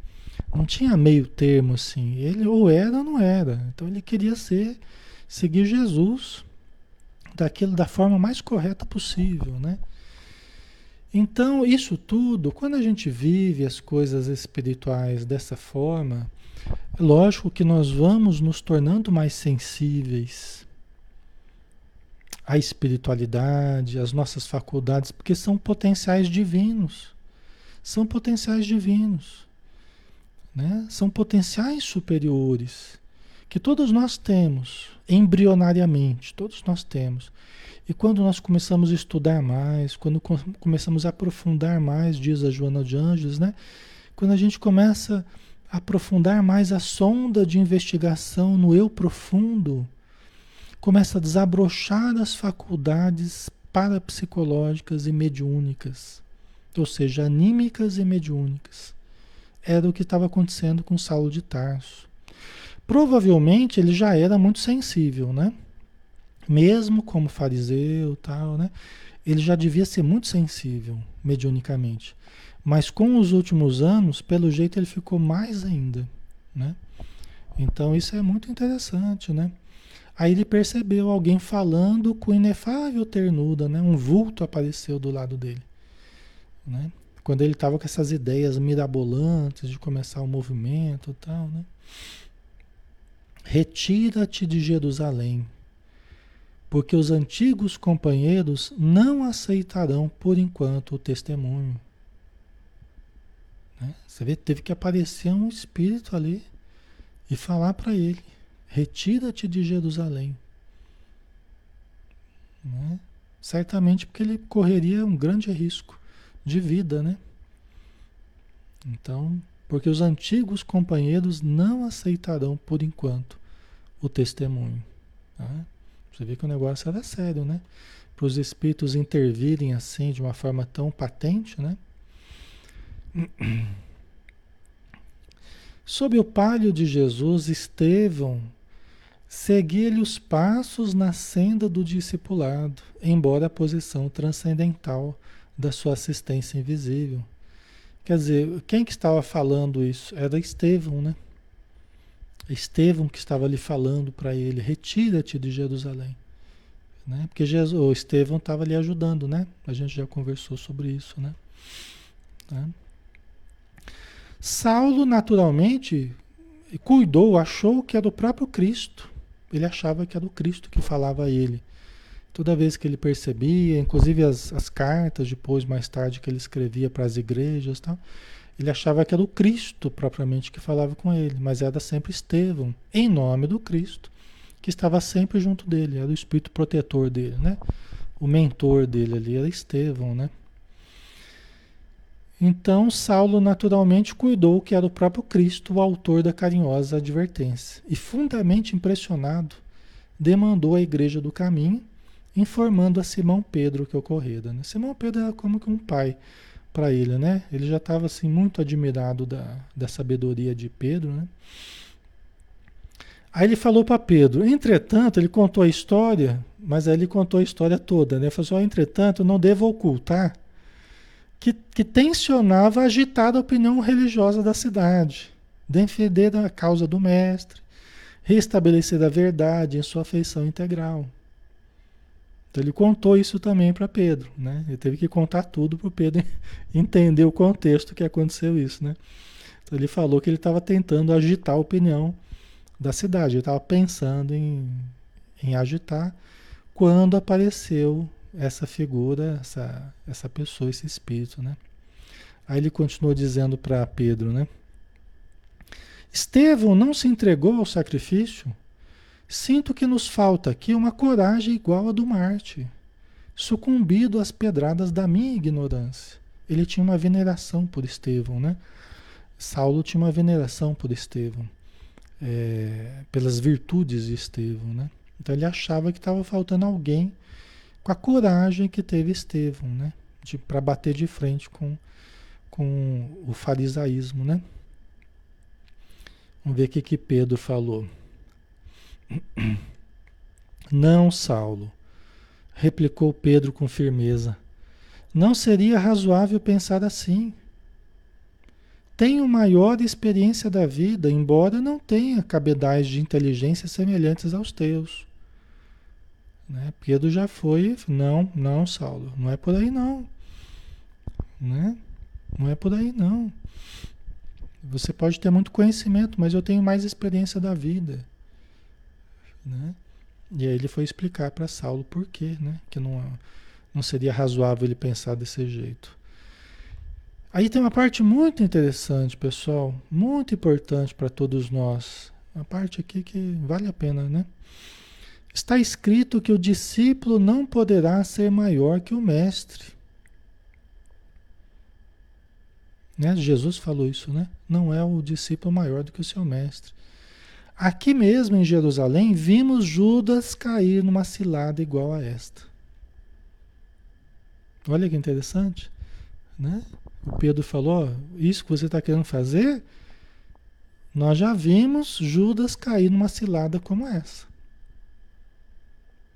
Não tinha meio termo assim. Ele ou era ou não era. Então ele queria ser seguir Jesus daquilo da forma mais correta possível, né? Então, isso tudo, quando a gente vive as coisas espirituais dessa forma, é lógico que nós vamos nos tornando mais sensíveis à espiritualidade, às nossas faculdades, porque são potenciais divinos. São potenciais divinos né? São potenciais superiores que todos nós temos, embrionariamente, todos nós temos. E quando nós começamos a estudar mais, quando começamos a aprofundar mais, diz a Joana de Anjos, né? Quando a gente começa a aprofundar mais a sonda de investigação no eu profundo, começa a desabrochar as faculdades parapsicológicas e mediúnicas, ou seja, anímicas e mediúnicas era o que estava acontecendo com Saulo de Tarso. Provavelmente ele já era muito sensível, né? Mesmo como fariseu, tal, né? Ele já devia ser muito sensível mediunicamente. Mas com os últimos anos, pelo jeito ele ficou mais ainda, né? Então isso é muito interessante, né? Aí ele percebeu alguém falando com inefável ternura, né? Um vulto apareceu do lado dele, né? quando ele estava com essas ideias mirabolantes de começar o movimento tal, né? Retira-te de Jerusalém, porque os antigos companheiros não aceitarão por enquanto o testemunho. Né? Você vê, teve que aparecer um espírito ali e falar para ele: retira-te de Jerusalém. Né? Certamente porque ele correria um grande risco de vida, né? Então, porque os antigos companheiros não aceitarão por enquanto o testemunho. Tá? Você vê que o negócio era sério, né? Para os espíritos intervirem assim de uma forma tão patente, né? Sob o palio de Jesus, Estevão seguia-lhe os passos na senda do discipulado, embora a posição transcendental da sua assistência invisível. Quer dizer, quem que estava falando isso? Era Estevão, né? Estevão que estava ali falando para ele, retira-te de Jerusalém. Né? Porque Jesus, Estevão estava ali ajudando, né? A gente já conversou sobre isso, né? Tá? Saulo, naturalmente, cuidou, achou que era o próprio Cristo. Ele achava que era o Cristo que falava a ele. Toda vez que ele percebia, inclusive as, as cartas depois, mais tarde, que ele escrevia para as igrejas, tal, ele achava que era o Cristo propriamente que falava com ele, mas era sempre Estevão, em nome do Cristo, que estava sempre junto dele, era o espírito protetor dele, né? O mentor dele ali era Estevão, né? Então Saulo naturalmente cuidou que era o próprio Cristo o autor da carinhosa advertência. E fundamente impressionado, demandou à igreja do caminho informando a Simão Pedro que ocorrera. Né? Simão Pedro era como que um pai para ele, né? Ele já estava assim muito admirado da, da sabedoria de Pedro, né? Aí ele falou para Pedro, entretanto, ele contou a história, mas aí ele contou a história toda, né? Ele falou assim, entretanto, não devo ocultar que, que tensionava agitar a opinião religiosa da cidade, defender a causa do mestre, restabelecer a verdade em sua feição integral. Então ele contou isso também para Pedro, né? Ele teve que contar tudo para o Pedro entender o contexto que aconteceu isso, né? Então ele falou que ele estava tentando agitar a opinião da cidade, ele estava pensando em, em agitar quando apareceu essa figura, essa, essa pessoa, esse espírito, né? Aí ele continuou dizendo para Pedro, né? Estevão não se entregou ao sacrifício Sinto que nos falta aqui uma coragem igual a do Marte, sucumbido às pedradas da minha ignorância. ele tinha uma veneração por Estevão, né? Saulo tinha uma veneração por Estevão, é, pelas virtudes de Estevão, né? Então ele achava que estava faltando alguém com a coragem que teve Estevão, né? Para bater de frente com, com o farisaísmo, né? Vamos ver o que, que Pedro falou. Não, Saulo, replicou Pedro com firmeza. Não seria razoável pensar assim. Tenho maior experiência da vida, embora não tenha cabedais de inteligência semelhantes aos teus. Né? Pedro já foi, não, não, Saulo, não é por aí não. Né? Não é por aí não. Você pode ter muito conhecimento, mas eu tenho mais experiência da vida. Né? E aí ele foi explicar para Saulo por quê, né? Que não, não seria razoável ele pensar desse jeito. Aí tem uma parte muito interessante, pessoal, muito importante para todos nós. Uma parte aqui que vale a pena, né? Está escrito que o discípulo não poderá ser maior que o mestre. Né? Jesus falou isso, né? Não é o discípulo maior do que o seu mestre. Aqui mesmo em Jerusalém, vimos Judas cair numa cilada igual a esta. Olha que interessante, né? O Pedro falou: Isso que você está querendo fazer, nós já vimos Judas cair numa cilada como essa.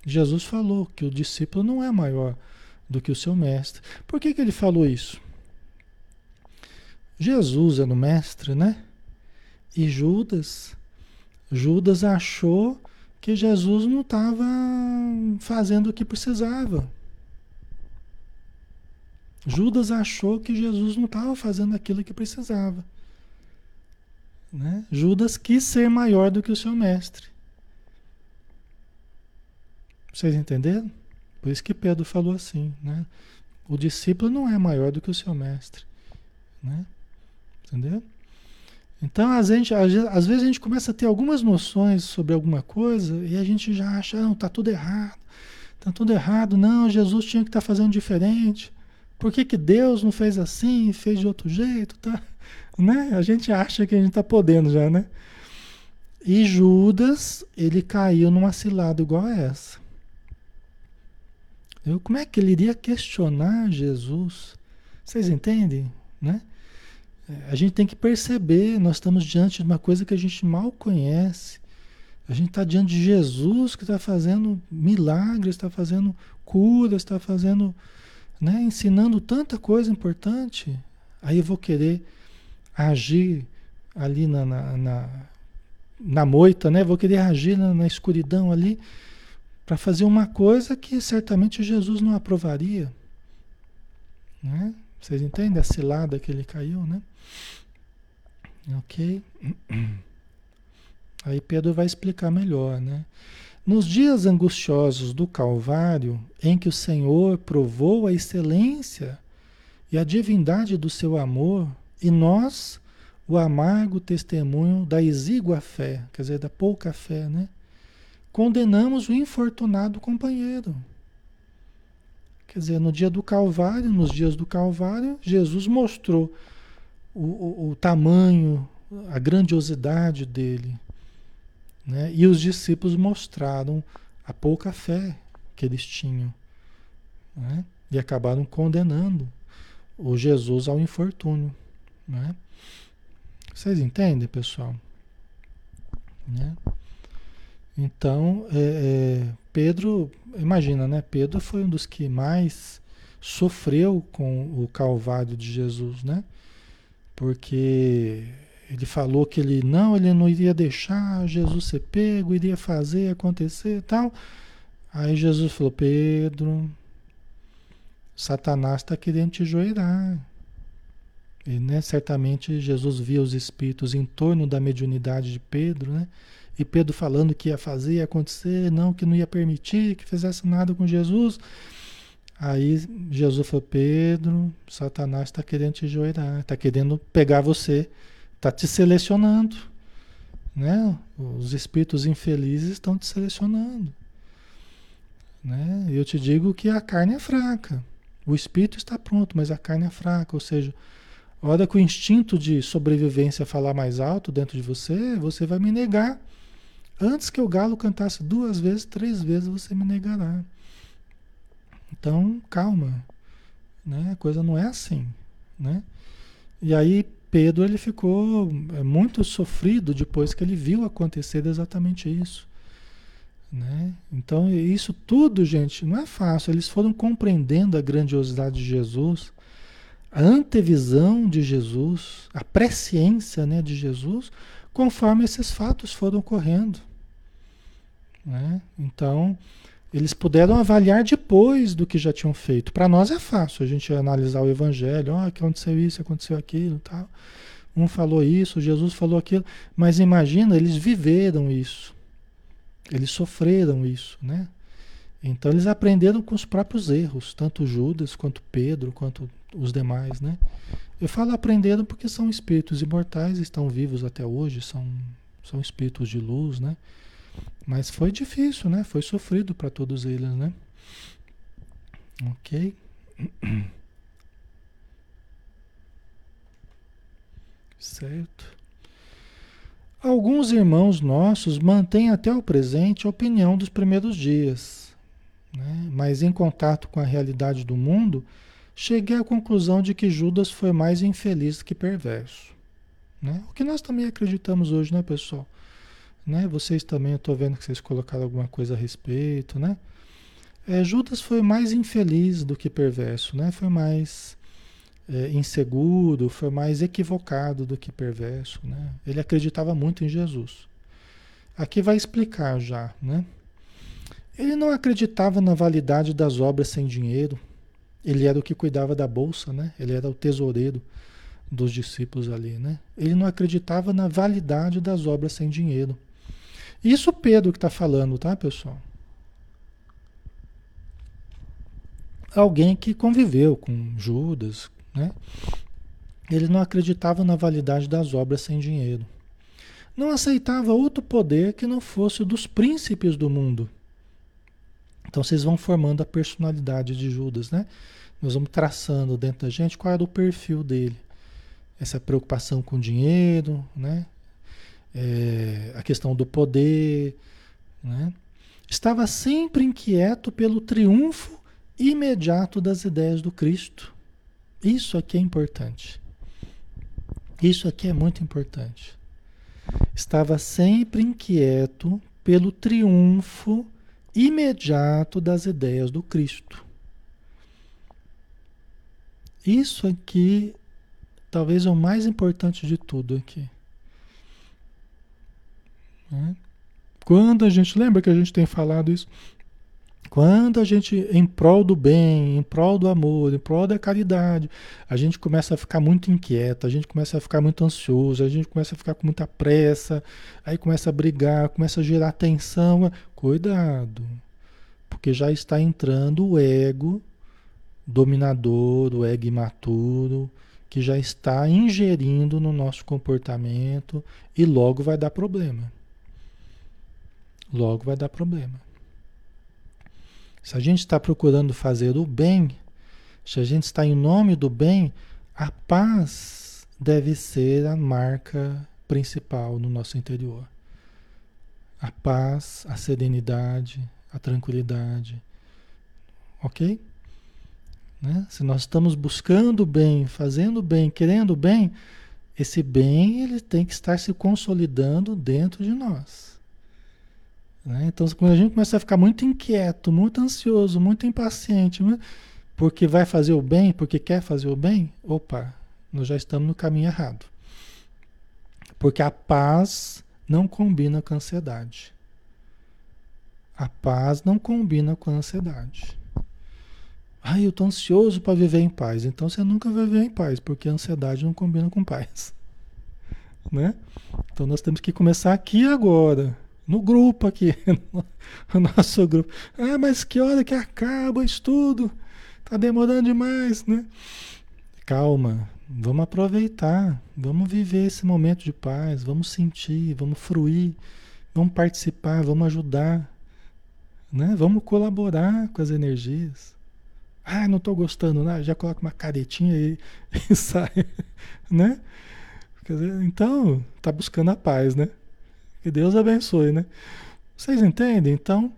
Jesus falou que o discípulo não é maior do que o seu mestre. Por que, que ele falou isso? Jesus era o mestre, né? E Judas Judas achou que Jesus não estava fazendo o que precisava. Judas achou que Jesus não estava fazendo aquilo que precisava. Né? Judas quis ser maior do que o seu mestre. Vocês entenderam? Por isso que Pedro falou assim, né? O discípulo não é maior do que o seu mestre, né? Entendeu? Então, às vezes, às vezes a gente começa a ter algumas noções sobre alguma coisa e a gente já acha, não, está tudo errado. Está tudo errado, não, Jesus tinha que estar tá fazendo diferente. Por que, que Deus não fez assim fez de outro jeito? Tá? Né? A gente acha que a gente está podendo já, né? E Judas, ele caiu numa cilada igual a essa. Eu, como é que ele iria questionar Jesus? Vocês entendem? Né? A gente tem que perceber, nós estamos diante de uma coisa que a gente mal conhece. A gente está diante de Jesus que está fazendo milagres, está fazendo curas, está fazendo, né, ensinando tanta coisa importante. Aí eu vou querer agir ali na, na, na, na moita, né? Vou querer agir na, na escuridão ali para fazer uma coisa que certamente Jesus não aprovaria. Né? Vocês entendem a cilada que ele caiu, né? Ok? Aí Pedro vai explicar melhor, né? Nos dias angustiosos do Calvário, em que o Senhor provou a excelência e a divindade do seu amor, e nós, o amargo testemunho da exígua fé, quer dizer, da pouca fé, né? Condenamos o infortunado companheiro. Quer dizer, no dia do Calvário, nos dias do Calvário, Jesus mostrou o, o, tamanho, a grandiosidade dele. Né? E os discípulos mostraram a pouca fé que eles tinham. Né? E acabaram condenando o Jesus ao infortúnio. Né? Vocês entendem, pessoal? Né? Então, é, é, Pedro, imagina, né? Pedro foi um dos que mais sofreu com o Calvário de Jesus, né? Porque ele falou que ele não, ele não iria deixar Jesus ser pego, iria fazer acontecer e tal. Aí Jesus falou: Pedro, Satanás está querendo te joelhar. E, né, certamente Jesus via os espíritos em torno da mediunidade de Pedro, né? E Pedro falando que ia fazer, ia acontecer, não, que não ia permitir que fizesse nada com Jesus. Aí Jesus falou: Pedro, Satanás está querendo te joelhar, está querendo pegar você, está te selecionando. Né? Os espíritos infelizes estão te selecionando. Né? Eu te digo que a carne é fraca. O espírito está pronto, mas a carne é fraca, ou seja, a hora que o instinto de sobrevivência falar mais alto dentro de você, você vai me negar. Antes que o galo cantasse duas vezes, três vezes, você me negará. Então, calma. Né? A coisa não é assim. Né? E aí, Pedro ele ficou é, muito sofrido depois que ele viu acontecer exatamente isso. Né? Então, isso tudo, gente, não é fácil. Eles foram compreendendo a grandiosidade de Jesus a antevisão de Jesus, a presciência né, de Jesus, conforme esses fatos foram ocorrendo. Né? Então, eles puderam avaliar depois do que já tinham feito. Para nós é fácil a gente analisar o Evangelho, oh, aconteceu isso, aconteceu aquilo, tal. Um falou isso, Jesus falou aquilo, mas imagina, eles viveram isso, eles sofreram isso, né? Então eles aprenderam com os próprios erros, tanto Judas quanto Pedro, quanto os demais, né? Eu falo aprenderam porque são espíritos imortais, estão vivos até hoje, são, são espíritos de luz, né? Mas foi difícil, né? Foi sofrido para todos eles, né? Ok? Certo. Alguns irmãos nossos mantêm até o presente a opinião dos primeiros dias, né? mas em contato com a realidade do mundo, cheguei à conclusão de que Judas foi mais infeliz que perverso. Né? O que nós também acreditamos hoje, né, pessoal? Né? Vocês também, eu estou vendo que vocês colocaram alguma coisa a respeito, né? É, Judas foi mais infeliz do que perverso, né? Foi mais é, inseguro, foi mais equivocado do que perverso, né? Ele acreditava muito em Jesus. Aqui vai explicar já, né? Ele não acreditava na validade das obras sem dinheiro, ele era o que cuidava da bolsa, né? Ele era o tesoureiro dos discípulos ali, né? Ele não acreditava na validade das obras sem dinheiro. Isso Pedro que está falando, tá, pessoal? Alguém que conviveu com Judas, né? Ele não acreditava na validade das obras sem dinheiro. Não aceitava outro poder que não fosse o dos príncipes do mundo. Então vocês vão formando a personalidade de Judas, né? Nós vamos traçando dentro da gente qual era o perfil dele. Essa preocupação com dinheiro, né? É, a questão do poder, né? Estava sempre inquieto pelo triunfo imediato das ideias do Cristo. Isso aqui é importante. Isso aqui é muito importante. Estava sempre inquieto pelo triunfo imediato das ideias do Cristo. Isso aqui talvez é o mais importante de tudo aqui. Né? Quando a gente lembra que a gente tem falado isso, quando a gente, em prol do bem, em prol do amor, em prol da caridade, a gente começa a ficar muito inquieto, a gente começa a ficar muito ansioso, a gente começa a ficar com muita pressa, aí começa a brigar, começa a gerar tensão. Cuidado, porque já está entrando o ego dominador, o ego imaturo, que já está ingerindo no nosso comportamento e logo vai dar problema. Logo vai dar problema. Se a gente está procurando fazer o bem, se a gente está em nome do bem, a paz deve ser a marca principal no nosso interior. A paz, a serenidade, a tranquilidade. Ok? Né? Se nós estamos buscando o bem, fazendo o bem, querendo o bem, esse bem ele tem que estar se consolidando dentro de nós. Né? Então, quando a gente começa a ficar muito inquieto, muito ansioso, muito impaciente, porque vai fazer o bem, porque quer fazer o bem, opa, nós já estamos no caminho errado. Porque a paz não combina com a ansiedade. A paz não combina com a ansiedade. Ai, eu estou ansioso para viver em paz. Então você nunca vai viver em paz, porque a ansiedade não combina com paz. Né? Então nós temos que começar aqui agora no grupo aqui, no nosso grupo. Ah, mas que hora que acaba o estudo? Tá demorando demais, né? Calma, vamos aproveitar, vamos viver esse momento de paz, vamos sentir, vamos fruir, vamos participar, vamos ajudar, né? Vamos colaborar com as energias. Ah, não estou gostando, né? já coloca uma caretinha e, e sai, né? Dizer, então, está buscando a paz, né? Que Deus abençoe, né? Vocês entendem? Então,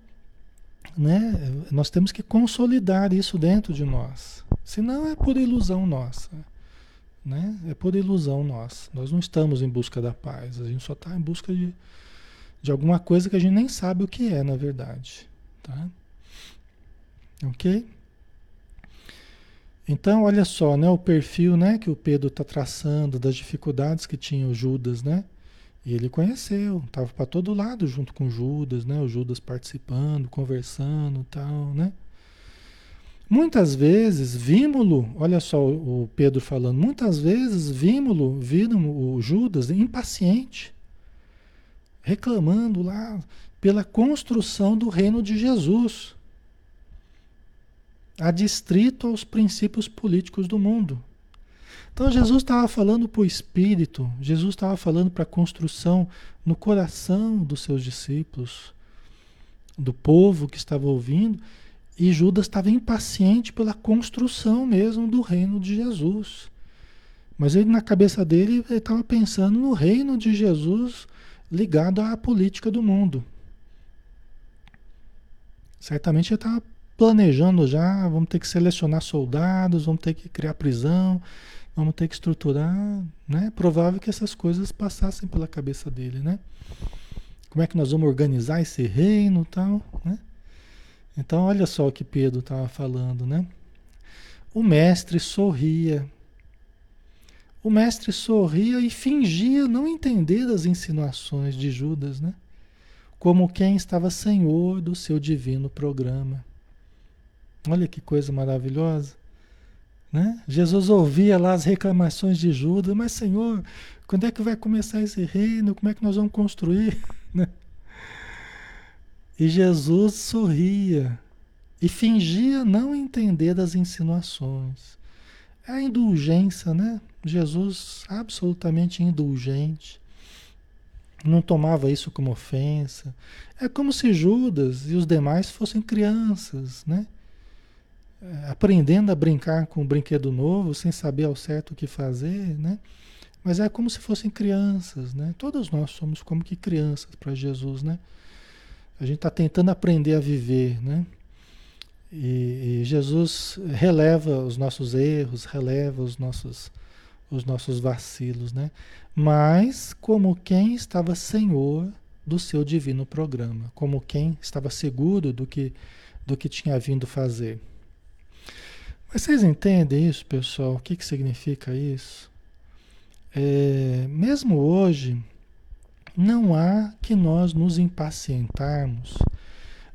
né? Nós temos que consolidar isso dentro de nós. Senão é por ilusão nossa. Né? É por ilusão nossa. Nós não estamos em busca da paz. A gente só está em busca de, de alguma coisa que a gente nem sabe o que é, na verdade. Tá? Ok? Então, olha só, né, o perfil né, que o Pedro está traçando das dificuldades que tinha o Judas, né? E ele conheceu, estava para todo lado junto com Judas, né? O Judas participando, conversando, tal, né? Muitas vezes vimos-lo, olha só o Pedro falando, muitas vezes vimos-lo, viram o Judas impaciente, reclamando lá pela construção do reino de Jesus, adstrito aos princípios políticos do mundo. Então Jesus estava falando para o Espírito, Jesus estava falando para a construção no coração dos seus discípulos, do povo que estava ouvindo, e Judas estava impaciente pela construção mesmo do reino de Jesus. Mas ele, na cabeça dele, ele estava pensando no reino de Jesus ligado à política do mundo. Certamente ele estava planejando já, vamos ter que selecionar soldados, vamos ter que criar prisão, Vamos ter que estruturar, né? Provável que essas coisas passassem pela cabeça dele, né? Como é que nós vamos organizar esse reino, tal, né? Então, olha só o que Pedro estava falando, né? O mestre sorria. O mestre sorria e fingia não entender as insinuações de Judas, né? Como quem estava senhor do seu divino programa. Olha que coisa maravilhosa. Né? Jesus ouvia lá as reclamações de Judas, mas Senhor, quando é que vai começar esse reino? Como é que nós vamos construir? Né? E Jesus sorria e fingia não entender das insinuações. É a indulgência, né? Jesus absolutamente indulgente. Não tomava isso como ofensa. É como se Judas e os demais fossem crianças, né? Aprendendo a brincar com um brinquedo novo, sem saber ao certo o que fazer, né? Mas é como se fossem crianças, né? Todos nós somos como que crianças para Jesus, né? A gente está tentando aprender a viver, né? E, e, Jesus releva os nossos erros, releva os nossos, os nossos vacilos, né? Mas como quem estava senhor do seu divino programa, como quem estava seguro do que, do que tinha vindo fazer. Mas vocês entendem isso, pessoal? O que, que significa isso? É, mesmo hoje, não há que nós nos impacientarmos,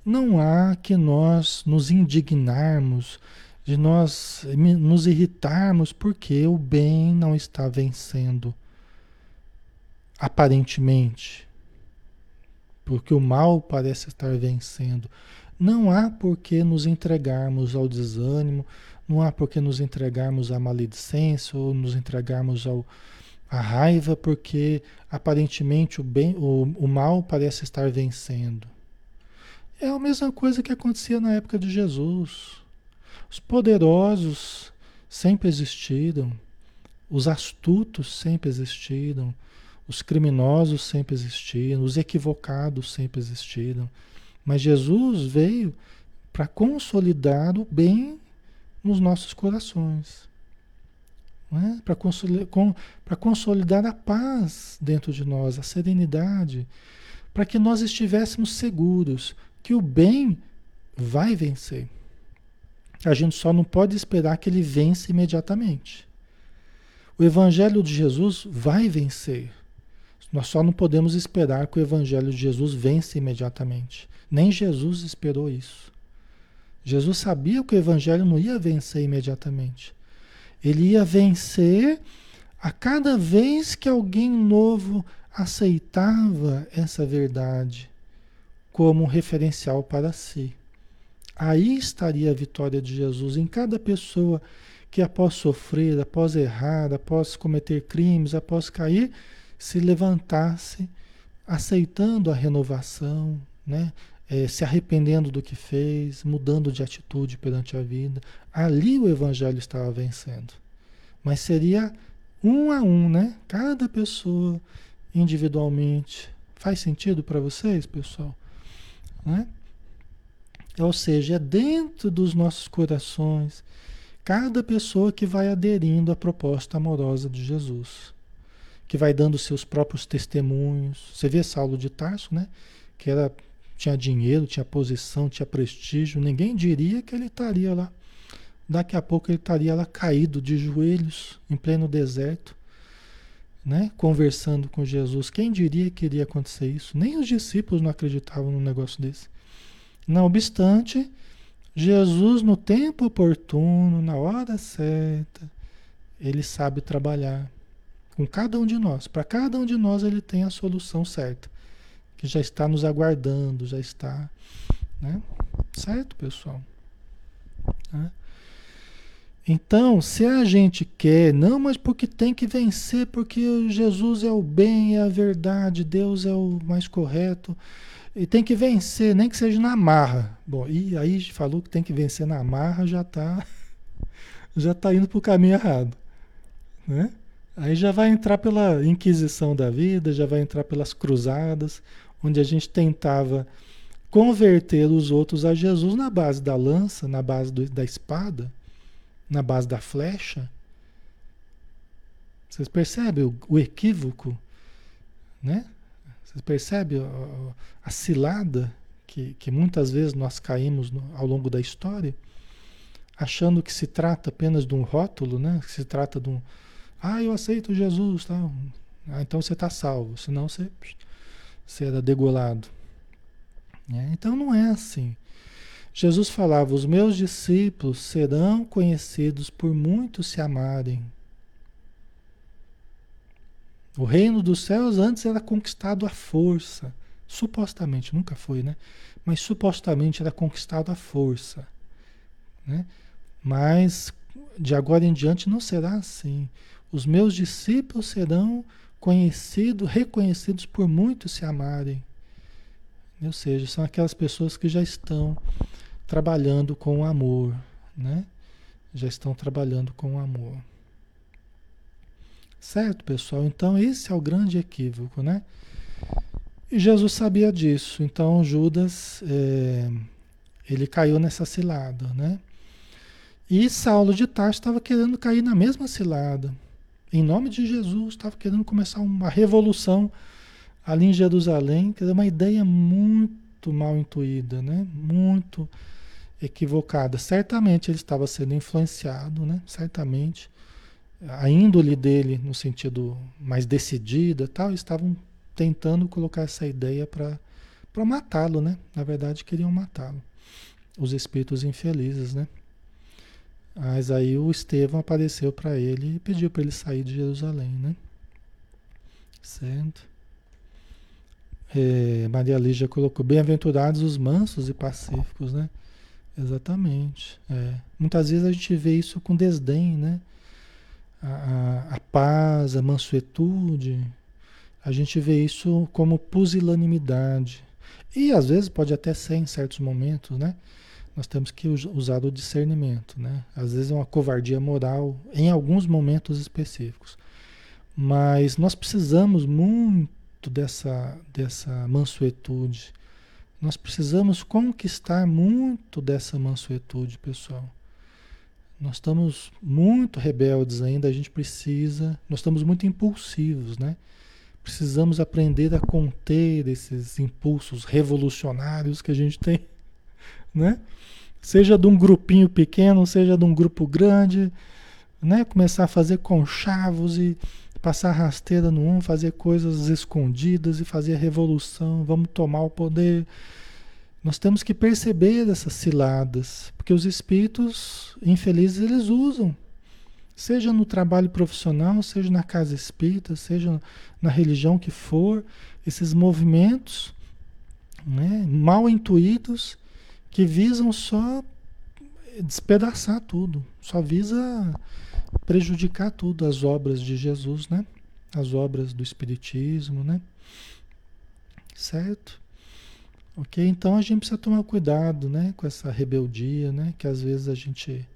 não há que nós nos indignarmos, de nós nos irritarmos porque o bem não está vencendo, aparentemente, porque o mal parece estar vencendo. Não há por que nos entregarmos ao desânimo, não há por que nos entregarmos à maledicência ou nos entregarmos ao, à raiva, porque aparentemente o, bem, o, o mal parece estar vencendo. É a mesma coisa que acontecia na época de Jesus. Os poderosos sempre existiram, os astutos sempre existiram, os criminosos sempre existiram, os equivocados sempre existiram. Mas Jesus veio para consolidar o bem nos nossos corações. É? Para consolidar, consolidar a paz dentro de nós, a serenidade, para que nós estivéssemos seguros que o bem vai vencer. A gente só não pode esperar que ele vença imediatamente. O Evangelho de Jesus vai vencer. Nós só não podemos esperar que o Evangelho de Jesus vença imediatamente. Nem Jesus esperou isso. Jesus sabia que o evangelho não ia vencer imediatamente. Ele ia vencer a cada vez que alguém novo aceitava essa verdade como referencial para si. Aí estaria a vitória de Jesus em cada pessoa que após sofrer, após errar, após cometer crimes, após cair, se levantasse aceitando a renovação, né? É, se arrependendo do que fez, mudando de atitude perante a vida. Ali o evangelho estava vencendo. Mas seria um a um, né? Cada pessoa individualmente. Faz sentido para vocês, pessoal? Né? Ou seja, é dentro dos nossos corações, cada pessoa que vai aderindo à proposta amorosa de Jesus, que vai dando seus próprios testemunhos. Você vê Saulo de Tarso, né? Que era tinha dinheiro, tinha posição, tinha prestígio, ninguém diria que ele estaria lá. Daqui a pouco ele estaria lá caído de joelhos, em pleno deserto, né? conversando com Jesus. Quem diria que iria acontecer isso? Nem os discípulos não acreditavam num negócio desse. Não obstante, Jesus, no tempo oportuno, na hora certa, ele sabe trabalhar com cada um de nós. Para cada um de nós, ele tem a solução certa que já está nos aguardando, já está, né? Certo, pessoal? Né? Então, se a gente quer, não, mas porque tem que vencer, porque Jesus é o bem, é a verdade, Deus é o mais correto, e tem que vencer, nem que seja na marra. Bom, e aí falou que tem que vencer na marra, já está já tá indo para o caminho errado, né? Aí já vai entrar pela Inquisição da vida, já vai entrar pelas cruzadas, onde a gente tentava converter os outros a Jesus na base da lança, na base do, da espada, na base da flecha. Vocês percebem o, o equívoco? Né? Vocês percebem a, a cilada que, que, muitas vezes nós caímos no, ao longo da história, achando que se trata apenas de um rótulo, né? que se trata de um. Ah, eu aceito Jesus, tá? Ah, então você está salvo, senão você você era degolado. É, então não é assim. Jesus falava: Os meus discípulos serão conhecidos por muitos se amarem. O reino dos céus antes era conquistado à força. Supostamente, nunca foi, né? Mas supostamente era conquistado à força. Né? Mas de agora em diante não será assim. Os meus discípulos serão conhecidos, reconhecidos por muitos se amarem. Ou seja, são aquelas pessoas que já estão trabalhando com o amor, né? Já estão trabalhando com o amor. Certo, pessoal? Então, esse é o grande equívoco, né? E Jesus sabia disso. Então, Judas, é, ele caiu nessa cilada, né? E Saulo de Tarso estava querendo cair na mesma cilada em nome de Jesus, estava querendo começar uma revolução ali em Jerusalém, que era uma ideia muito mal intuída, né? muito equivocada. Certamente ele estava sendo influenciado, né? certamente. A índole dele, no sentido mais decidida, tal, estavam tentando colocar essa ideia para matá-lo, né? Na verdade, queriam matá-lo. Os espíritos infelizes, né? Mas aí o Estevão apareceu para ele e pediu para ele sair de Jerusalém, né? Certo? É, Maria Lígia colocou: Bem-aventurados os mansos e pacíficos, né? Exatamente. É. Muitas vezes a gente vê isso com desdém, né? A, a, a paz, a mansuetude, a gente vê isso como pusilanimidade. E às vezes pode até ser em certos momentos, né? Nós temos que usar o discernimento, né? Às vezes é uma covardia moral em alguns momentos específicos. Mas nós precisamos muito dessa, dessa mansuetude. Nós precisamos conquistar muito dessa mansuetude, pessoal. Nós estamos muito rebeldes ainda, a gente precisa, nós estamos muito impulsivos, né? Precisamos aprender a conter esses impulsos revolucionários que a gente tem, né? Seja de um grupinho pequeno, seja de um grupo grande, né? Começar a fazer conchavos e passar rasteira no um, fazer coisas escondidas e fazer revolução, vamos tomar o poder. Nós temos que perceber essas ciladas, porque os espíritos infelizes eles usam, seja no trabalho profissional, seja na casa espírita, seja na religião que for, esses movimentos né, mal intuídos que visam só despedaçar tudo, só visa prejudicar tudo, as obras de Jesus, né? As obras do Espiritismo, né? Certo? Ok? Então a gente precisa tomar cuidado, né, com essa rebeldia, né, que às vezes a gente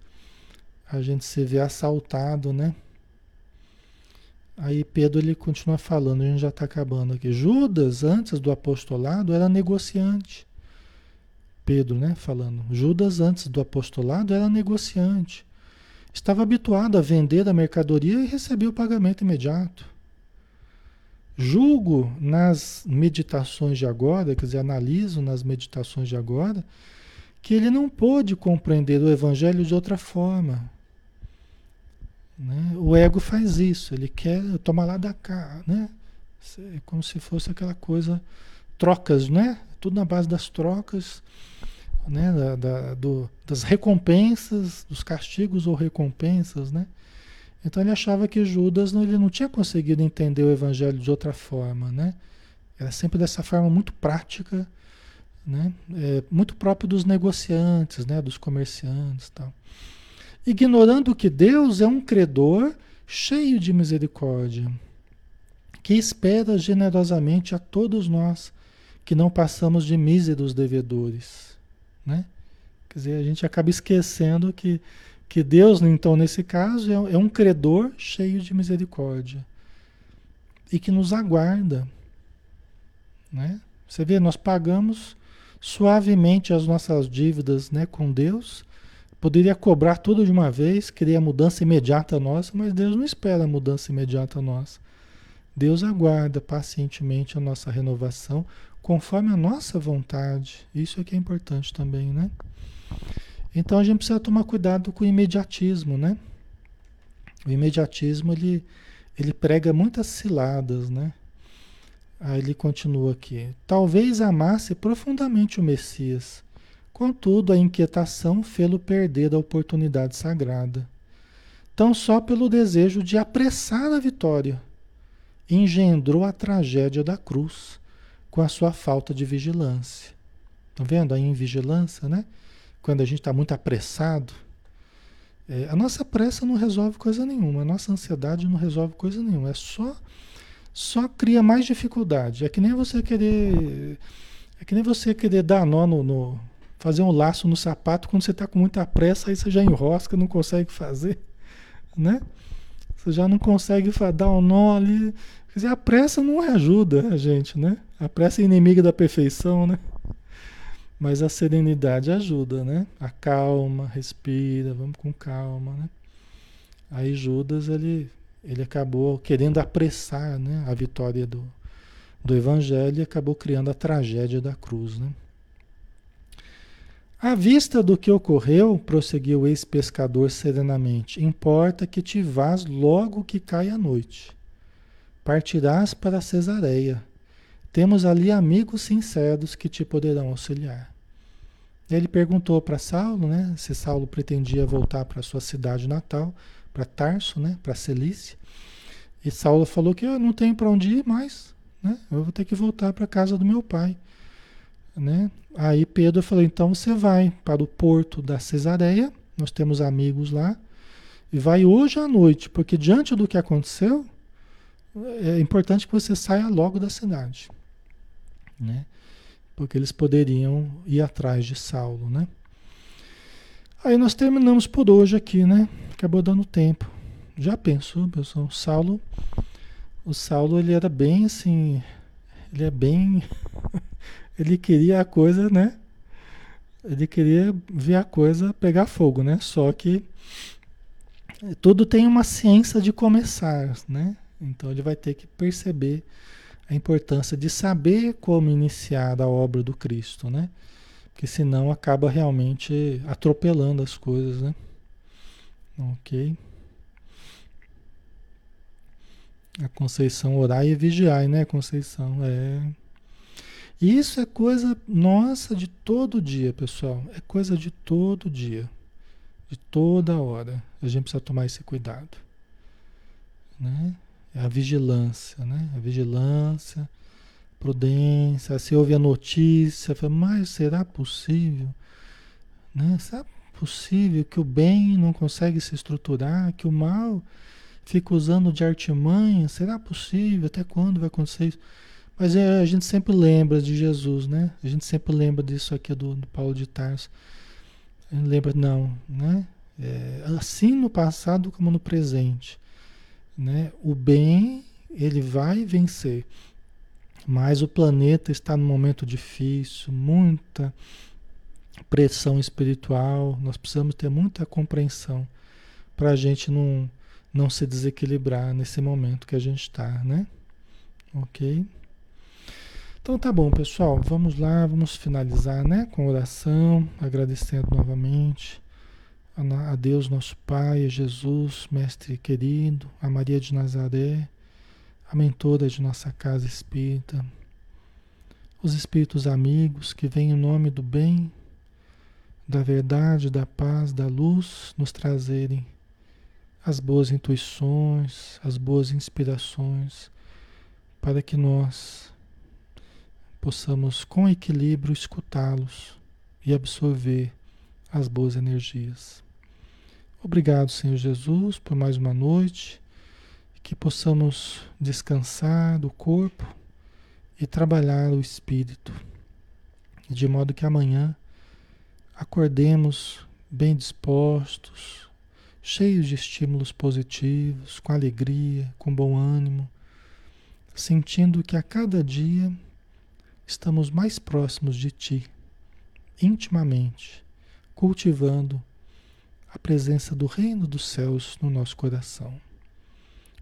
a gente se vê assaltado, né? Aí Pedro ele continua falando, a gente já está acabando aqui. Judas, antes do apostolado, era negociante. Pedro, né, falando. Judas, antes do apostolado, era negociante. Estava habituado a vender a mercadoria e receber o pagamento imediato. Julgo nas meditações de agora, quer dizer, analiso nas meditações de agora, que ele não pôde compreender o evangelho de outra forma. Né? O ego faz isso, ele quer tomar lá da cá, né? É como se fosse aquela coisa, trocas, né? Tudo na base das trocas, né? Da, da, do, das recompensas, dos castigos ou recompensas, né? Então ele achava que Judas não, ele não tinha conseguido entender o evangelho de outra forma, né? Era sempre dessa forma muito prática, né? É, muito próprio dos negociantes, né? Dos comerciantes, tal ignorando que Deus é um credor cheio de misericórdia, que espera generosamente a todos nós que não passamos de míseros devedores, né? Quer dizer, a gente acaba esquecendo que, que Deus, então, nesse caso, é, é um credor cheio de misericórdia e que nos aguarda, né? Você vê, nós pagamos suavemente as nossas dívidas, né, com Deus, Poderia cobrar tudo de uma vez, queria mudança imediata nossa, mas Deus não espera a mudança imediata nossa. Deus aguarda pacientemente a nossa renovação conforme a nossa vontade. Isso é que é importante também, né? Então a gente precisa tomar cuidado com o imediatismo, né? O imediatismo ele, ele prega muitas ciladas, né? Aí ele continua aqui. Talvez amasse profundamente o Messias Contudo, a inquietação fê-lo perder a oportunidade sagrada. Tão só pelo desejo de apressar a vitória, engendrou a tragédia da cruz com a sua falta de vigilância. Estão vendo a invigilância, né? Quando a gente está muito apressado. É, a nossa pressa não resolve coisa nenhuma, a nossa ansiedade não resolve coisa nenhuma. É só, só cria mais dificuldade. É que nem você querer. É que nem você querer dar nó no, no fazer um laço no sapato quando você está com muita pressa, aí você já enrosca, não consegue fazer, né? Você já não consegue dar um nó ali. Quer dizer, a pressa não ajuda a gente, né? A pressa é inimiga da perfeição, né? Mas a serenidade ajuda, né? A calma, respira, vamos com calma, né? Aí Judas, ele, ele acabou querendo apressar né, a vitória do, do evangelho e acabou criando a tragédia da cruz, né? À vista do que ocorreu, prosseguiu o ex-pescador serenamente, importa que te vás logo que cai a noite. Partirás para Cesareia. Temos ali amigos sinceros que te poderão auxiliar. Ele perguntou para Saulo, né, se Saulo pretendia voltar para sua cidade natal, para Tarso, né, para Celícia. E Saulo falou que eu não tenho para onde ir mais, né? Eu vou ter que voltar para a casa do meu pai. Né? Aí Pedro falou: então você vai para o porto da Cesareia, nós temos amigos lá, e vai hoje à noite, porque diante do que aconteceu, é importante que você saia logo da cidade, né? Porque eles poderiam ir atrás de Saulo, né? Aí nós terminamos por hoje aqui, né? Acabou dando tempo. Já pensou, pessoal? O Saulo, o Saulo ele era bem assim, ele é bem ele queria a coisa, né? Ele queria ver a coisa pegar fogo, né? Só que tudo tem uma ciência de começar, né? Então ele vai ter que perceber a importância de saber como iniciar a obra do Cristo, né? Porque senão acaba realmente atropelando as coisas, né? Ok? A Conceição orar e vigiar, né, Conceição? É. Isso é coisa nossa de todo dia, pessoal. É coisa de todo dia. De toda hora. A gente precisa tomar esse cuidado. Né? É a vigilância, né? A vigilância, prudência. Se ouve a notícia, fala, mas será possível? Né? Será possível que o bem não consegue se estruturar, que o mal fica usando de artimanha? Será possível? Até quando vai acontecer isso? Mas é, a gente sempre lembra de Jesus, né? A gente sempre lembra disso aqui do, do Paulo de Tarso. Lembra, não, né? É, assim no passado como no presente. Né? O bem, ele vai vencer. Mas o planeta está num momento difícil, muita pressão espiritual. Nós precisamos ter muita compreensão para a gente não, não se desequilibrar nesse momento que a gente está, né? Ok? Então tá bom, pessoal. Vamos lá, vamos finalizar, né? Com oração, agradecendo novamente a Deus, nosso Pai, a Jesus, Mestre querido, a Maria de Nazaré, a mentora de nossa casa espírita, os espíritos amigos que vêm em nome do bem, da verdade, da paz, da luz, nos trazerem as boas intuições, as boas inspirações, para que nós possamos com equilíbrio escutá-los e absorver as boas energias. Obrigado, Senhor Jesus, por mais uma noite, que possamos descansar do corpo e trabalhar o espírito, de modo que amanhã acordemos bem dispostos, cheios de estímulos positivos, com alegria, com bom ânimo, sentindo que a cada dia estamos mais próximos de Ti, intimamente cultivando a presença do reino dos céus no nosso coração.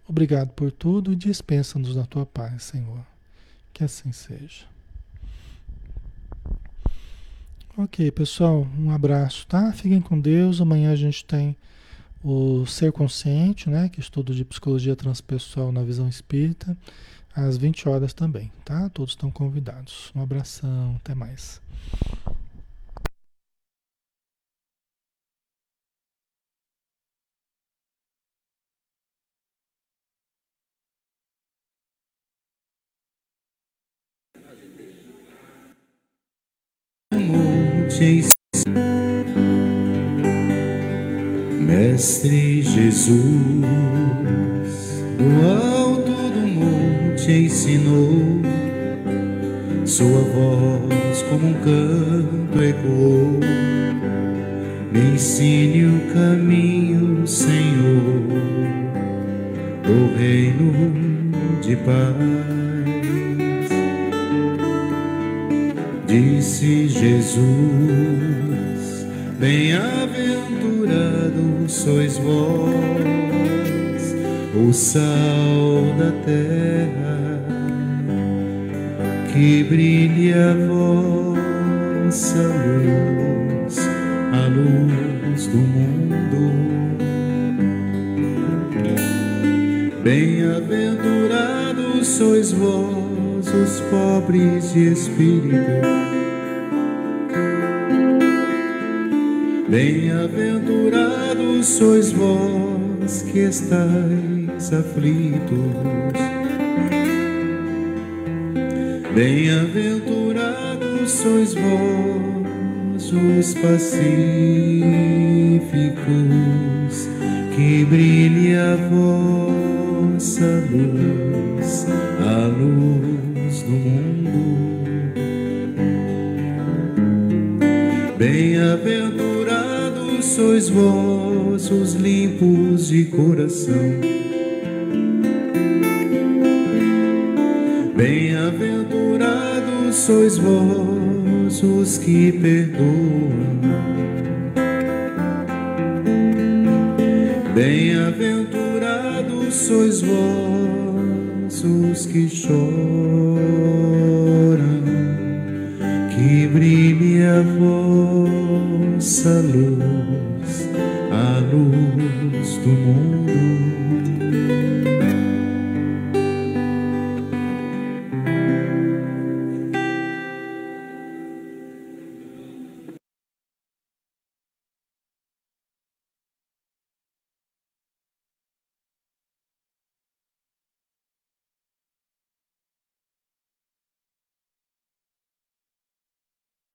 Obrigado por tudo e dispensa-nos na tua paz, Senhor. Que assim seja. Ok, pessoal, um abraço, tá? Fiquem com Deus. Amanhã a gente tem o Ser Consciente, né? Que é estudo de psicologia transpessoal na visão espírita, às 20 horas também, tá? Todos estão convidados. Um abração, até mais. Mestre Jesus, do alto do monte ensinou, sua voz como um canto ecoou. Me ensine o caminho, Senhor, do reino de paz. Disse Jesus, bem-aventurados sois vós, o sal da terra, que brilhe a vossa luz, a luz do mundo. Bem-aventurados sois vós os pobres de espírito. Bem-aventurados sois vós que estáis aflitos. Bem-aventurados sois vós os pacíficos, que brilhe a vossa luz, a luz Bem-aventurados sois vós, os limpos de coração. Bem-aventurados sois vós, os que perdoam.